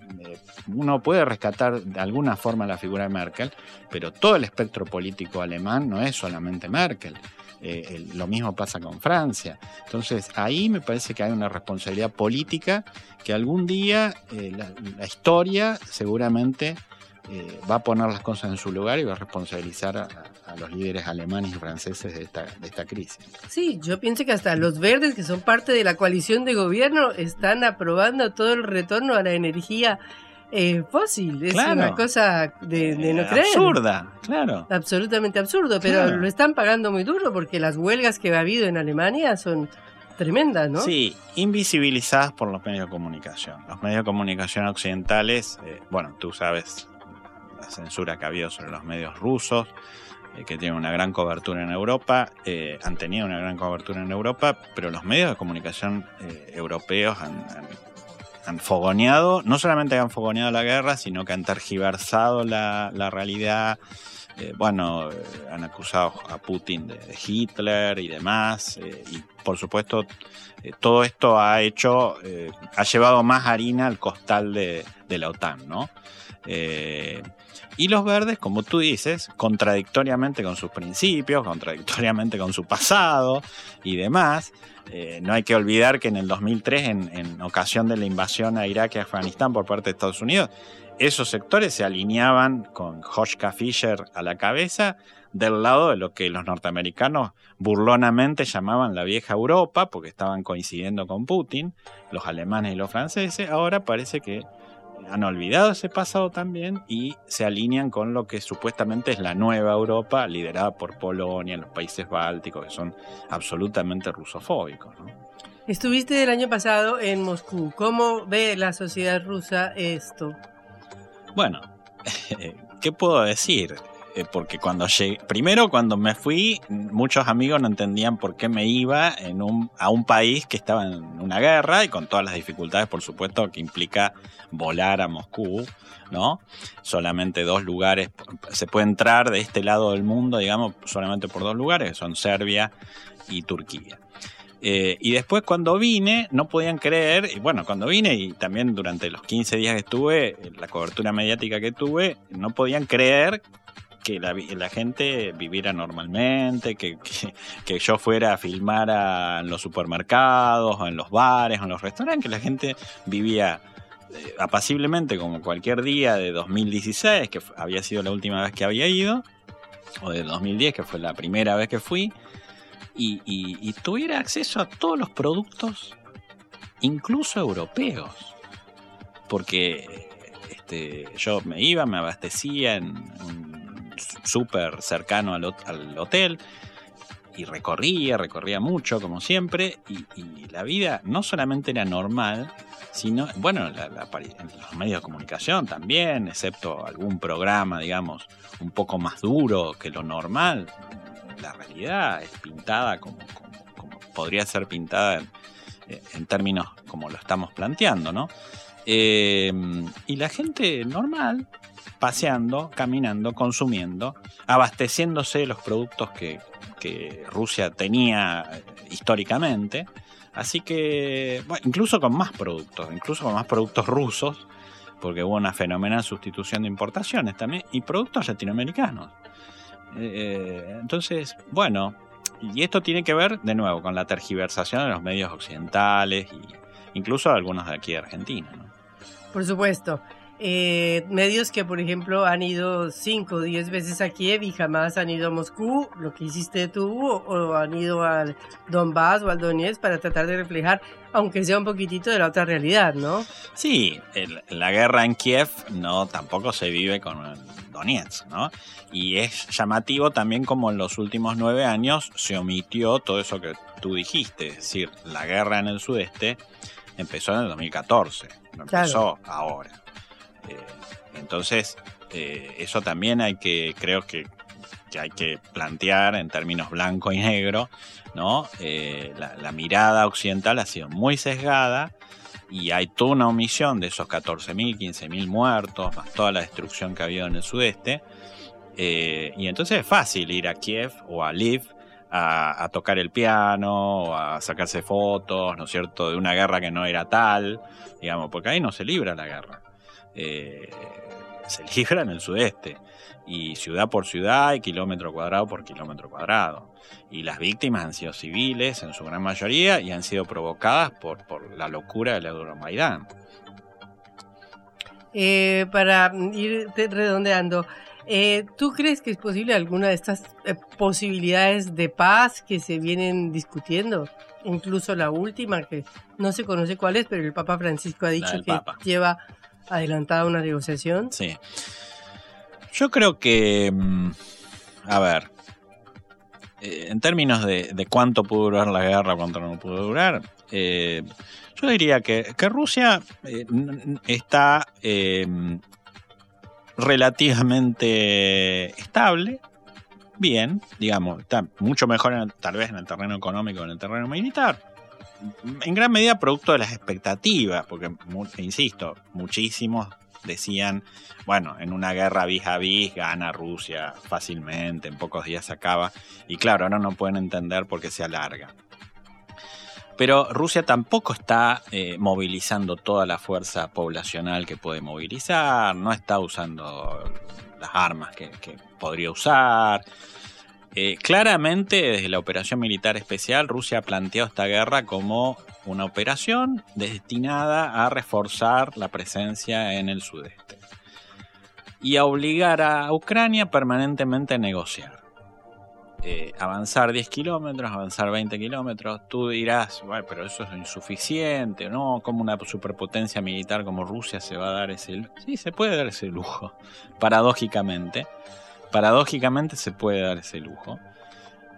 uno puede rescatar de alguna forma la figura de Merkel, pero todo el espectro político alemán no es solamente Merkel. Eh, el, lo mismo pasa con Francia. Entonces ahí me parece que hay una responsabilidad política que algún día eh, la, historia seguramente eh, va a poner las cosas en su lugar y va a responsabilizar a, a los líderes alemanes y franceses de esta, de esta crisis. Sí, yo pienso que hasta los verdes, que son parte de la coalición de gobierno, están aprobando todo el retorno a la energía eh, fósil. Es Claro. una cosa de, de no creer. Absurda, claro. Absolutamente absurdo, pero Claro. lo están pagando muy duro porque las huelgas que ha habido en Alemania son tremendas, ¿no? Sí, invisibilizadas por los medios de comunicación. Los medios de comunicación occidentales, eh, bueno, tú sabes la censura que ha habido sobre los medios rusos, eh, que tienen una gran cobertura en Europa, eh, han tenido una gran cobertura en Europa, pero los medios de comunicación eh, europeos han, han, han fogoneado, no solamente han fogoneado la guerra, sino que han tergiversado la, la realidad. Eh, bueno, eh, han acusado a Putin de, Hitler y demás, eh, y por supuesto todo esto ha hecho, ha llevado más harina al costal de, de la OTAN, ¿no? Y los verdes, como tú dices, contradictoriamente con sus principios, contradictoriamente con su pasado y demás. Eh, no hay que olvidar que en el 2003, en, ocasión de la invasión a Irak y Afganistán por parte de Estados Unidos, esos sectores se alineaban con Joschka Fischer a la cabeza del lado de lo que los norteamericanos burlonamente llamaban la vieja Europa, porque estaban coincidiendo con Putin, los alemanes y los franceses. Ahora parece que han olvidado ese pasado también y se alinean con lo que supuestamente es la nueva Europa, liderada por Polonia, los países bálticos, que son absolutamente rusofóbicos. ¿no? Estuviste el año pasado en Moscú. ¿Cómo ve la sociedad rusa esto? Bueno, ¿qué puedo decir? Eh, porque cuando llegué, primero cuando me fui, muchos amigos no entendían por qué me iba a un país que estaba en una guerra y con todas las dificultades, por supuesto, que implica volar a Moscú, ¿no? Solamente dos lugares, se puede entrar de este lado del mundo, digamos, solamente por dos lugares, que son Serbia y Turquía. Eh, y después cuando vine, no podían creer, y bueno, cuando vine y también durante los 15 días que estuve, la cobertura mediática que tuve, no podían creer que la, la, gente viviera normalmente, que, que, yo fuera a filmar a, en los supermercados, o en los bares, o en los restaurantes, que la gente vivía eh, apaciblemente como cualquier día de 2016, que había sido la última vez que había ido, o de 2010, que fue la primera vez que fui, y, y, y tuviera acceso a todos los productos, incluso europeos. Porque este, yo me iba, me abastecía en un súper cercano al, al, hotel y recorría, recorría mucho, como siempre, y, la vida no solamente era normal, sino, bueno, la, los medios de comunicación también, excepto algún programa, digamos, un poco más duro que lo normal, la realidad es pintada como, podría ser pintada en, en, términos como lo estamos planteando, ¿no? Eh, y la gente normal, paseando, caminando, consumiendo, abasteciéndose de los productos que, Rusia tenía eh, históricamente. Así que, incluso con más productos, incluso con más productos rusos, porque hubo una fenomenal sustitución de importaciones también, y productos latinoamericanos. Eh, entonces, bueno, y esto tiene que ver, de nuevo, con la tergiversación de los medios occidentales y incluso algunos de aquí de Argentina. ¿no? Por supuesto. Eh, medios que, por ejemplo, han ido 5 o 10 veces a Kiev y jamás han ido a Moscú, lo que hiciste tú, o, o han ido al Donbass o al Donetsk para tratar de reflejar, aunque sea un poquitito de la otra realidad, ¿no? Sí, el, la guerra en Kiev no tampoco se vive con el Donetsk, ¿no? Y es llamativo también como en los últimos nueve años se omitió todo eso que tú dijiste, es decir, la guerra en el sudeste empezó en el 2014, no empezó claro. ahora. Eh, entonces, eh, eso también hay que, creo que, que, hay que plantear en términos blanco y negro, ¿no? Eh, la, mirada occidental ha sido muy sesgada y hay toda una omisión de esos 14.000, 15.000 muertos, más toda la destrucción que ha habido en el sudeste. y entonces es fácil ir a Kiev o a Lviv a, a, tocar el piano, a sacarse fotos, ¿no es cierto?, de una guerra que no era tal, digamos, porque ahí no se libra la guerra. Eh, se libra en el sudeste, y ciudad por ciudad y kilómetro cuadrado por kilómetro cuadrado. Y las víctimas han sido civiles en su gran mayoría y han sido provocadas por, por la locura del Euromaidán. Eh, para ir redondeando, eh, ¿Tú crees que es posible alguna de estas eh, posibilidades de paz que se vienen discutiendo? Incluso la última, que no se conoce cuál es, pero el Papa Francisco ha dicho que Papa. lleva adelantada una negociación. Sí. Yo creo que, mm, a ver, eh, en términos de, cuánto pudo durar la guerra, cuánto no pudo durar, eh, yo diría que, Rusia eh, está relativamente estable, bien, digamos, está mucho mejor en tal vez en el terreno económico que en el terreno militar. En gran medida producto de las expectativas, porque, insisto, muchísimos decían, bueno, en una guerra vis a vis gana Rusia fácilmente, en pocos días se acaba, y claro, ahora no pueden entender por qué se alarga. Pero Rusia tampoco está eh, movilizando toda la fuerza poblacional que puede movilizar, no está usando las armas que, que podría usar. Eh, claramente, desde la operación militar especial, Rusia ha planteado esta guerra como una operación destinada a reforzar la presencia en el sudeste y a obligar a Ucrania permanentemente a negociar eh, avanzar 10 kilómetros, avanzar 20 kilómetros, tú dirás, bueno, pero eso es insuficiente, ¿no? Como una superpotencia militar como Rusia se va a dar ese lujo. Sí, se puede dar ese lujo, paradójicamente. Paradójicamente se puede dar ese lujo.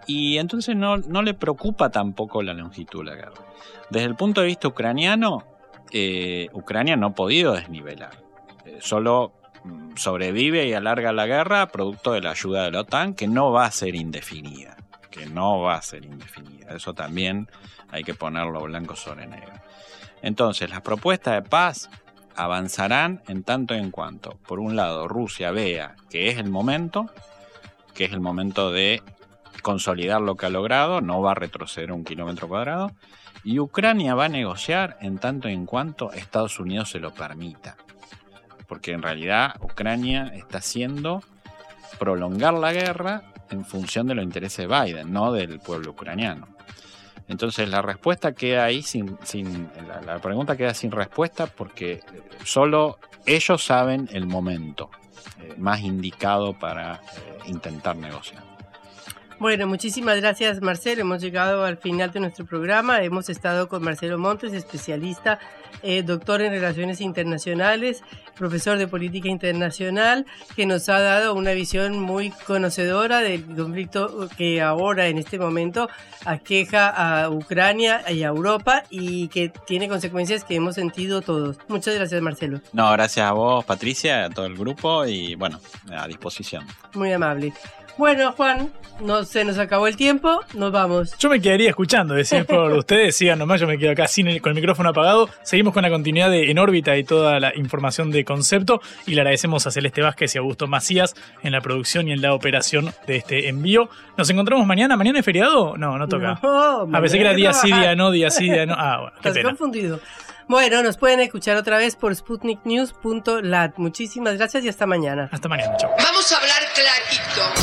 Y entonces no, no le preocupa tampoco la longitud de la guerra. Desde el punto de vista ucraniano, eh, Ucrania no ha podido desnivelar. Eh, solo sobrevive y alarga la guerra producto de la ayuda de la OTAN, que no va a ser indefinida. Que no va a ser indefinida. Eso también hay que ponerlo blanco sobre negro. Entonces, las propuestas de paz avanzarán en tanto en cuanto, por un lado, Rusia vea que es el momento, que es el momento de consolidar lo que ha logrado, no va a retroceder un kilómetro cuadrado, y Ucrania va a negociar en tanto en cuanto Estados Unidos se lo permita porque en realidad Ucrania está haciendo prolongar la guerra en función de los intereses de Biden, no del pueblo ucraniano. Entonces la respuesta queda ahí sin, sin la, la, pregunta queda sin respuesta porque solo ellos saben el momento eh, más indicado para eh, intentar negociar. Bueno, muchísimas gracias Marcelo. Hemos llegado al final de nuestro programa. Hemos estado con Marcelo Montes, especialista, eh, doctor en Relaciones Internacionales, profesor de Política Internacional, que nos ha dado una visión muy conocedora del conflicto que ahora, en este momento, aqueja a Ucrania y a Europa y que tiene consecuencias que hemos sentido todos. Muchas gracias Marcelo. No, gracias a vos, Patricia, a todo el grupo y bueno, a disposición. Muy amable. Bueno, Juan, no se nos acabó el tiempo, nos vamos. Yo me quedaría escuchando, decían por ustedes, sigan nomás, yo me quedo acá sin el, con el micrófono apagado. Seguimos con la continuidad de En órbita y toda la información de concepto y le agradecemos a Celeste Vázquez y a Augusto Macías en la producción y en la operación de este envío. Nos encontramos mañana, ¿mañana es feriado? No, no toca. No, a pesar que era día sí, día no, día sí, día no. Ah, bueno, qué Estás pena. confundido. Bueno, nos pueden escuchar otra vez por sputniknews.lat. Muchísimas gracias y hasta mañana. Hasta mañana, chao. Vamos a hablar clarito.